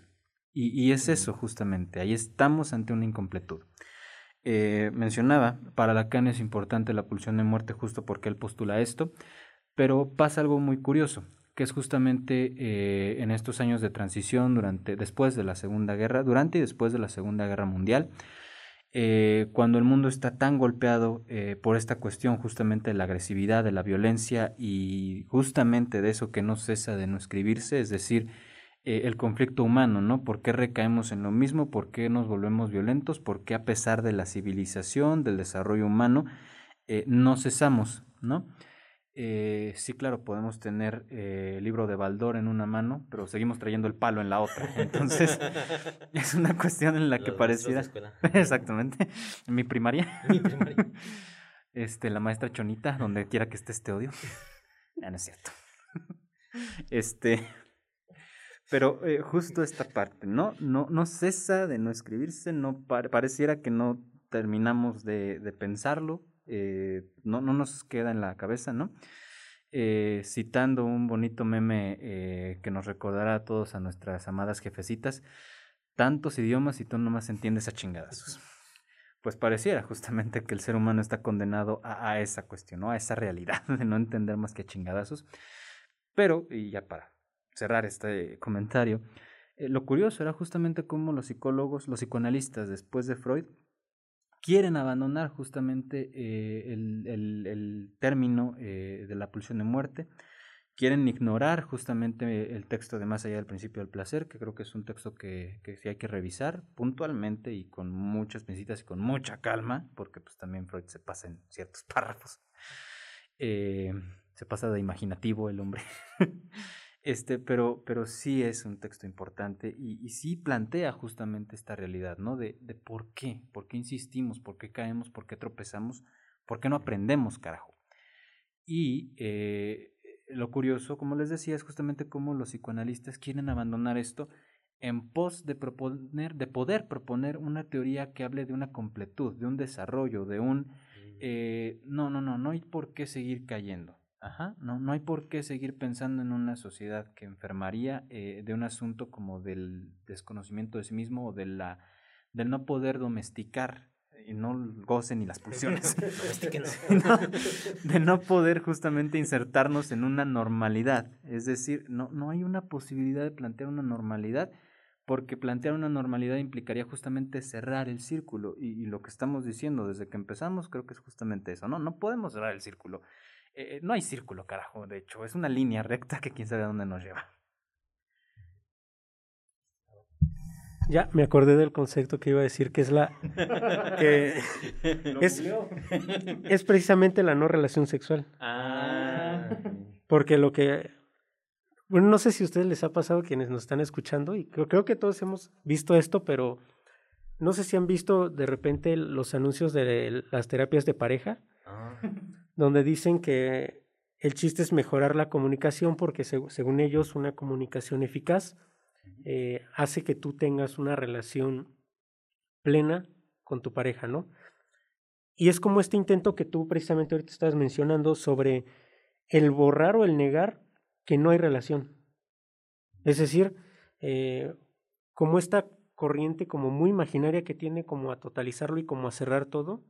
Y, y es eso justamente, ahí estamos ante una incompletud. Eh, mencionaba, para Lacan es importante la pulsión de muerte justo porque él postula esto, pero pasa algo muy curioso, que es justamente eh, en estos años de transición durante, después de la Segunda Guerra, durante y después de la Segunda Guerra Mundial, eh, cuando el mundo está tan golpeado eh, por esta cuestión justamente de la agresividad, de la violencia y justamente de eso que no cesa de no escribirse, es decir, eh, el conflicto humano, ¿no? ¿Por qué recaemos en lo mismo? ¿Por qué nos volvemos violentos? ¿Por qué a pesar de la civilización, del desarrollo humano, no cesamos, ¿no? Eh, sí, claro, podemos tener eh, el libro de Baldor en una mano, pero seguimos trayendo el palo en la otra. Entonces, es una cuestión en la que pareciera. Exactamente. En mi primaria. mi primaria. Este, la maestra Chonita, donde quiera que esté este odio. Ya no es cierto. Este. Pero eh, justo esta parte, ¿no? No, no cesa de no escribirse, no pareciera que no terminamos de, de pensarlo, eh, no, no nos queda en la cabeza, ¿no? Eh, citando un bonito meme eh, que nos recordará a todos a nuestras amadas jefecitas, tantos idiomas y tú nomás entiendes a chingadazos. Pues pareciera justamente que el ser humano está condenado a, esa cuestión, a esa realidad de no entender más que a chingadazos. Pero, y ya para cerrar este comentario, lo curioso era justamente cómo los psicólogos, los psicoanalistas después de Freud, quieren abandonar justamente eh, el, el, término eh, de la pulsión de muerte, quieren ignorar justamente el texto de Más allá del principio del placer, que creo que es un texto que, que sí hay que revisar puntualmente y con muchas visitas y con mucha calma, porque pues también Freud se pasa en ciertos párrafos. Eh, se pasa de imaginativo el hombre. Este, pero, pero sí es un texto importante y, y, sí plantea justamente esta realidad, ¿no? De, de por qué, por qué insistimos, por qué caemos, por qué tropezamos, por qué no aprendemos, carajo. Y eh, lo curioso, como les decía, es justamente cómo los psicoanalistas quieren abandonar esto en pos de proponer, de poder proponer una teoría que hable de una completud, de un desarrollo, de un eh, no, no, no, no hay por qué seguir cayendo. Ajá, no, no hay por qué seguir pensando en una sociedad que enfermaría eh, de un asunto como del desconocimiento de sí mismo o de la, del no poder domesticar y no gocen ni las pulsiones. no, de no poder justamente insertarnos en una normalidad. Es decir, no, no hay una posibilidad de plantear una normalidad porque plantear una normalidad implicaría justamente cerrar el círculo y, y lo que estamos diciendo desde que empezamos creo que es justamente eso, ¿no? No podemos cerrar el círculo. Eh, no hay círculo, carajo, de hecho, es una línea recta que quién sabe a dónde nos lleva. Ya me acordé del concepto que iba a decir, que es la. que es, es, precisamente la no relación sexual. Ah. Porque lo que. Bueno, no sé si a ustedes les ha pasado, quienes nos están escuchando, y creo, creo que todos hemos visto esto, pero no sé si han visto de repente los anuncios de las terapias de pareja. Ah donde dicen que el chiste es mejorar la comunicación porque según ellos una comunicación eficaz eh, hace que tú tengas una relación plena con tu pareja, ¿no? Y es como este intento que tú precisamente ahorita estás mencionando sobre el borrar o el negar que no hay relación. Es decir, eh, como esta corriente como muy imaginaria que tiene como a totalizarlo y como a cerrar todo,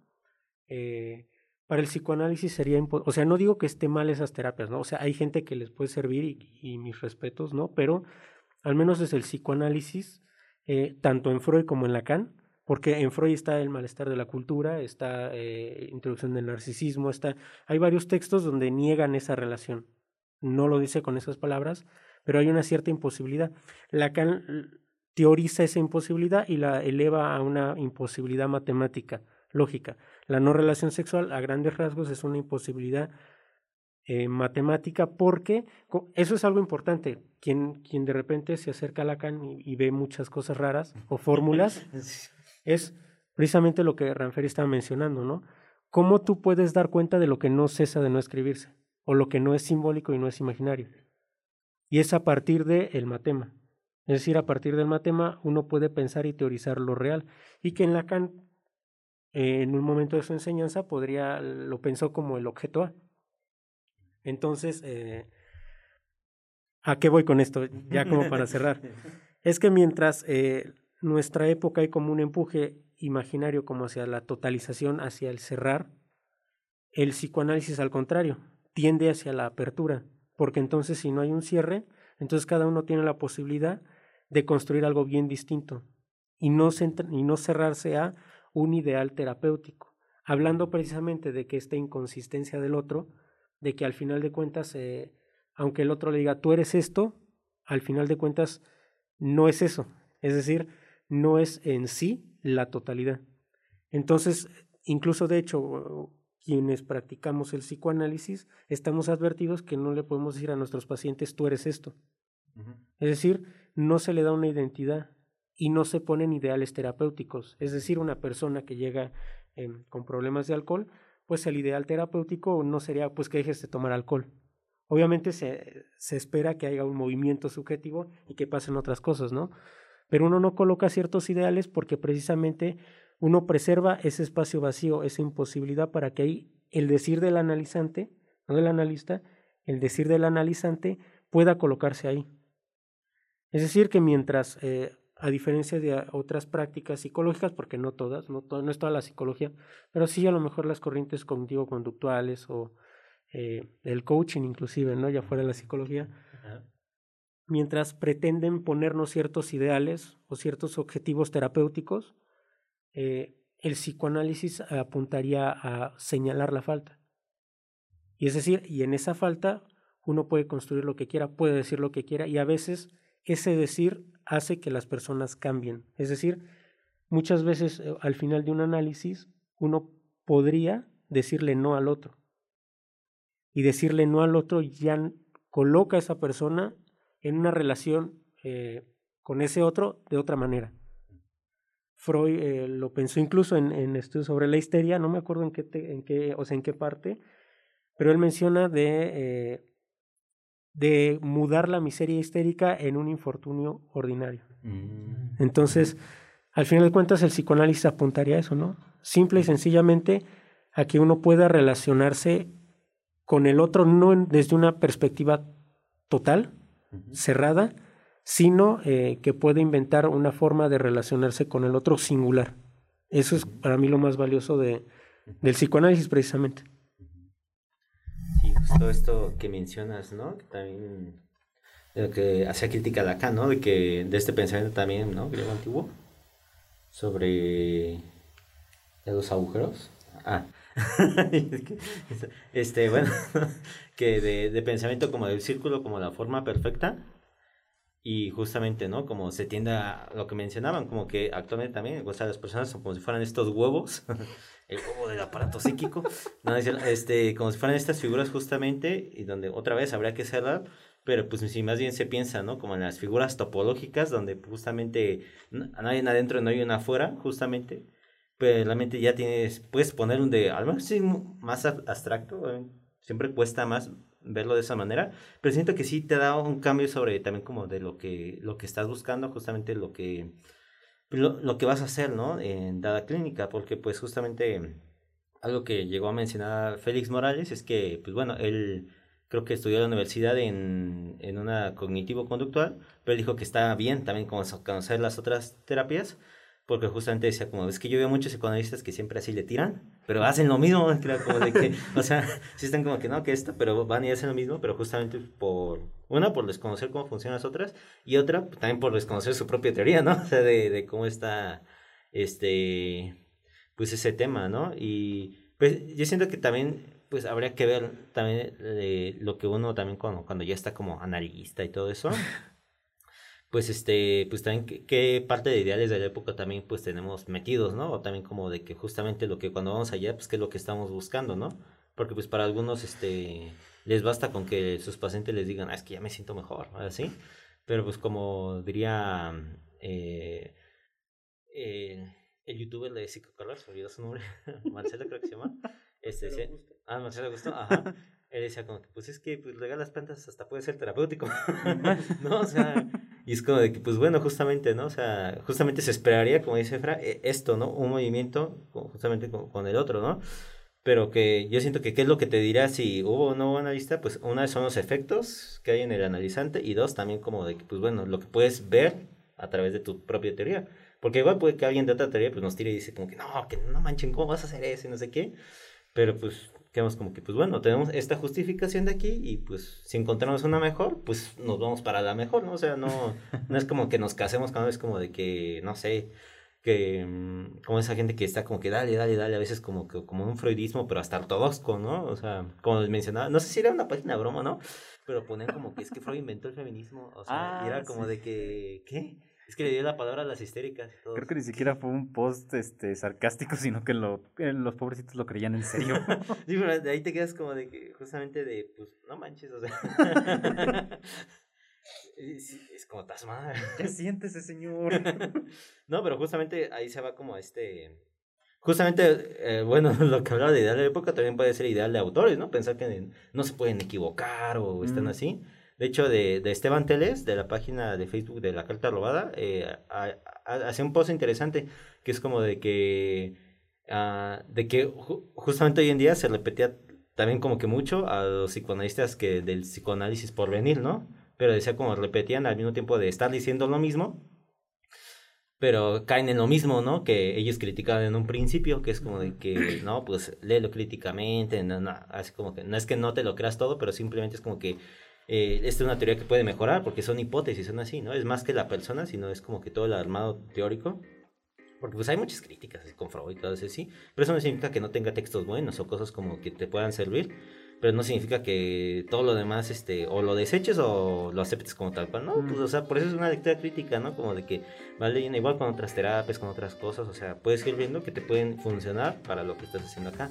eh, para el psicoanálisis sería, o sea, no digo que esté mal esas terapias, ¿no? O sea, hay gente que les puede servir y, mis respetos, ¿no? Pero al menos desde el psicoanálisis, eh, tanto en Freud como en Lacan, porque en Freud está el malestar de la cultura, está eh, introducción del narcisismo, está, hay varios textos donde niegan esa relación. No lo dice con esas palabras, pero hay una cierta imposibilidad. Lacan teoriza esa imposibilidad y la eleva a una imposibilidad matemática, lógica. La no relación sexual a grandes rasgos es una imposibilidad eh, matemática porque eso es algo importante. Quien, quien de repente se acerca a Lacan y, y ve muchas cosas raras o fórmulas es precisamente lo que Ranferi estaba mencionando, ¿no? ¿Cómo tú puedes dar cuenta de lo que no cesa de no escribirse o lo que no es simbólico y no es imaginario? Y es a partir del el matema. Es decir, a partir del matema uno puede pensar y teorizar lo real. Y que en Lacan eh, en un momento de su enseñanza podría, lo pensó como el objeto A. Entonces, eh, ¿a qué voy con esto? Ya como para cerrar. es que mientras eh, nuestra época hay como un empuje imaginario como hacia la totalización, hacia el cerrar, el psicoanálisis al contrario, tiende hacia la apertura, porque entonces si no hay un cierre, entonces cada uno tiene la posibilidad de construir algo bien distinto y no, y no cerrarse a un ideal terapéutico, hablando precisamente de que esta inconsistencia del otro, de que al final de cuentas, eh, aunque el otro le diga, tú eres esto, al final de cuentas no es eso, es decir, no es en sí la totalidad. Entonces, incluso de hecho, quienes practicamos el psicoanálisis, estamos advertidos que no le podemos decir a nuestros pacientes, tú eres esto. Es decir, no se le da una identidad, y no se ponen ideales terapéuticos. Es decir, una persona que llega eh, con problemas de alcohol, pues el ideal terapéutico no sería pues que dejes de tomar alcohol. Obviamente se, se espera que haya un movimiento subjetivo y que pasen otras cosas, ¿no? Pero uno no coloca ciertos ideales porque precisamente uno preserva ese espacio vacío, esa imposibilidad para que ahí el decir del analizante, no del analista, el decir del analizante pueda colocarse ahí. Es decir, que mientras, eh, a diferencia de otras prácticas psicológicas, porque no todas, no, no es toda la psicología, pero sí a lo mejor las corrientes cognitivo-conductuales o eh, el coaching inclusive, ¿no? ya fuera de la psicología, mientras pretenden ponernos ciertos ideales o ciertos objetivos terapéuticos, eh, el psicoanálisis apuntaría a señalar la falta. Y es decir, y en esa falta uno puede construir lo que quiera, puede decir lo que quiera, y a veces ese decir hace que las personas cambien. Es decir, muchas veces eh, al final de un análisis uno podría decirle no al otro. Y decirle no al otro ya coloca a esa persona en una relación eh, con ese otro de otra manera. Freud eh, lo pensó incluso en, estudios sobre la histeria, no me acuerdo en qué, en qué, o sea, en qué parte, pero él menciona de, de mudar la miseria histérica en un infortunio ordinario. Mm. Entonces, al final de cuentas, el psicoanálisis apuntaría a eso, ¿no? Simple y sencillamente a que uno pueda relacionarse con el otro no desde una perspectiva total, cerrada, sino eh, que puede inventar una forma de relacionarse con el otro singular. Eso es para mí lo más valioso de, del psicoanálisis precisamente. Justo esto que mencionas, ¿no? Que también lo que hacía crítica a Lacan, ¿no? De que de este pensamiento también, ¿no? Griego antiguo sobre los agujeros. Ah, este, bueno, que de, de, pensamiento como del círculo, como la forma perfecta. Y justamente, ¿no? Como se tiende a lo que mencionaban, como que actualmente también, o sea, las personas son como si fueran estos huevos, el huevo del aparato psíquico, ¿no? este, como si fueran estas figuras justamente, y donde otra vez habría que cerrar, pero pues si más bien se piensa, ¿no? Como en las figuras topológicas, donde justamente no hay adentro, no hay una afuera, justamente, pero realmente ya tienes, puedes poner un de, al menos sí, más abstracto, siempre cuesta más verlo de esa manera, pero siento que sí te da un cambio sobre también como de lo que, lo que estás buscando, justamente lo que, lo, lo que vas a hacer, ¿no? En dada clínica, porque pues justamente algo que llegó a mencionar Félix Morales es que, pues bueno, él creo que estudió en la universidad en, en una cognitivo-conductual, pero dijo que está bien también conocer las otras terapias, porque justamente decía como, es que yo veo muchos psicoanalistas que siempre así le tiran, pero hacen lo mismo, o sea, sí están como que no, que esto, pero van y hacen lo mismo, pero justamente por, una, por desconocer cómo funcionan las otras, y otra, también por desconocer su propia teoría, ¿no? O sea, de, de cómo está, este, pues ese tema, ¿no? Y pues yo siento que también, pues habría que ver también de lo que uno también cuando, cuando ya está como analista y todo eso, pues este, pues también qué, parte de ideales de la época también pues tenemos metidos, ¿no? O también como de que justamente lo que cuando vamos allá, pues qué es lo que estamos buscando, ¿no? Porque pues para algunos, este, les basta con que sus pacientes les digan, ah, es que ya me siento mejor, así. Pero pues como diría eh, eh, el youtuber de Psicocarlos, olvidó su nombre, Marcelo creo que se llama. Este, ah, Marcelo Augusto, ajá. Él decía como que, pues es que pues, regar las plantas hasta puede ser terapéutico, ¿no? O sea, y es como de que, pues bueno, justamente, ¿no? O sea, justamente se esperaría, como dice Fra, e, esto, ¿no? Un movimiento justamente con, el otro, ¿no? Pero que yo siento que qué es lo que te dirá si hubo o no analista, pues una son los efectos que hay en el analizante y dos también como de que, pues bueno, lo que puedes ver a través de tu propia teoría. Porque igual puede que alguien de otra teoría pues nos tire y dice como que no, que no manchen, ¿cómo vas a hacer eso y no sé qué? Pero pues quedamos como que, pues bueno, tenemos esta justificación de aquí y pues si encontramos una mejor, pues nos vamos para la mejor, ¿no? O sea, no, no es como que nos casemos cada vez como de que, no sé, que mm, como esa gente que está como que dale, dale, dale, a veces como que como un freudismo, pero hasta ortodoxo, ¿no? O sea, como les mencionaba, no sé si era una página de broma, ¿no? Pero ponen como que es que Freud inventó el feminismo, o sea, y era ah, como de que, ¿qué? Es que le dio la palabra a las histéricas. Creo que ni siquiera fue un post este, sarcástico, sino que lo, eh, los pobrecitos lo creían en serio. sí, pero de ahí te quedas como de que, justamente de, pues, no manches, o sea. es, como, estás mal. ¿Qué siéntese, señor? no, pero justamente ahí se va como este. Justamente, eh, bueno, lo que hablaba de ideal de época también puede ser ideal de autores, ¿no? Pensar que no se pueden equivocar o están así De hecho, de, de Esteban Teles, de la página de Facebook de La Carta Robada, eh, hace un post interesante que es como de que, ah, de que justamente hoy en día se repetía también como que mucho a los psicoanalistas que del psicoanálisis por venir, ¿no? Pero decía como repetían al mismo tiempo de estar diciendo lo mismo, pero caen en lo mismo, ¿no? Que ellos criticaban en un principio, que es como de que, no, pues léelo críticamente, no, no, así como que no es que no te lo creas todo, pero simplemente es como que eh, esta es una teoría que puede mejorar, porque son hipótesis, son así, ¿no? Es más que la persona, sino es como que todo el armado teórico. Porque pues hay muchas críticas con Freud y todo eso, sí, pero eso no significa que no tenga textos buenos o cosas como que te puedan servir pero no significa que todo lo demás, este, o lo deseches o lo aceptes como tal cual, ¿no? Pues, o sea, por eso es una lectura crítica, ¿no? Como de que va leyendo igual con otras terapias, con otras cosas, o sea, puedes ir viendo que te pueden funcionar para lo que estás haciendo acá.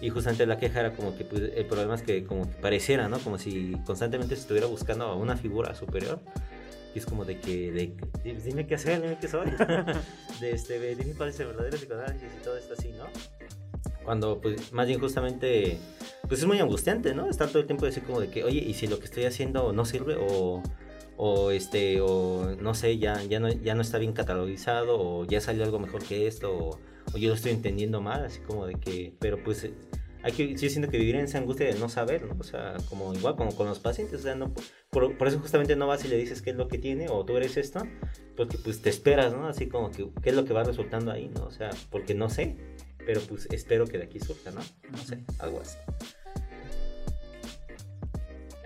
Y justamente la queja era como que pues, el problema es que como que pareciera, ¿no? Como si constantemente se estuviera buscando a una figura superior. Y es como de que, de, dime qué hacer, dime qué soy. de este, dime cuál es el verdadero psicoanálisis y todo esto así, ¿no? Cuando, pues, más bien justamente pues es muy angustiante, ¿no? Estar todo el tiempo decir como de que, oye, ¿y si lo que estoy haciendo no sirve o, o este, o no sé, ya, ya, no, ya no está bien catalogizado o ya salió algo mejor que esto o, yo lo estoy entendiendo mal, así como de que, pero pues hay que, sí siento que vivir en esa angustia de no saber, ¿no? O sea, como igual como con los pacientes, o sea, no, por, por, eso justamente no vas y le dices qué es lo que tiene o tú eres esto, porque pues te esperas, ¿no? Así como que qué es lo que va resultando ahí, ¿no? O sea, porque no sé, pero pues espero que de aquí surja, ¿no? No sé, algo así.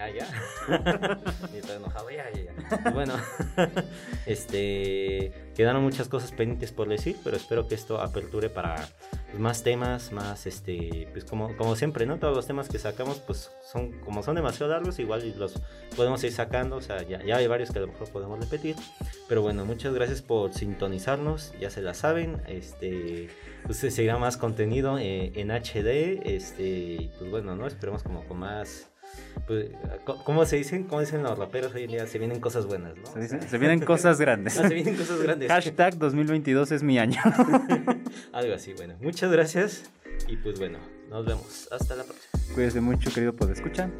Ah, ya. y está enojado, ya, ya, ya. bueno, este, quedaron muchas cosas pendientes por decir, pero espero que esto aperture para pues, más temas, más, este, pues como, como siempre, ¿no? Todos los temas que sacamos, pues son, como son demasiado largos, igual los podemos ir sacando, o sea, ya, ya hay varios que a lo mejor podemos repetir. Pero bueno, muchas gracias por sintonizarnos, ya se la saben, este, pues se seguirá más contenido eh, en HD, este, pues bueno, ¿no? Esperemos como con más pues, ¿cómo se dicen? ¿Cómo dicen los raperos hoy en día? Se vienen cosas buenas, ¿no? Se, vienen cosas grandes. Ah, se vienen cosas grandes. Hashtag 2022 es mi año. Algo así, bueno. Muchas gracias y pues bueno, nos vemos. Hasta la próxima. Cuídese mucho, querido, pues escuchan.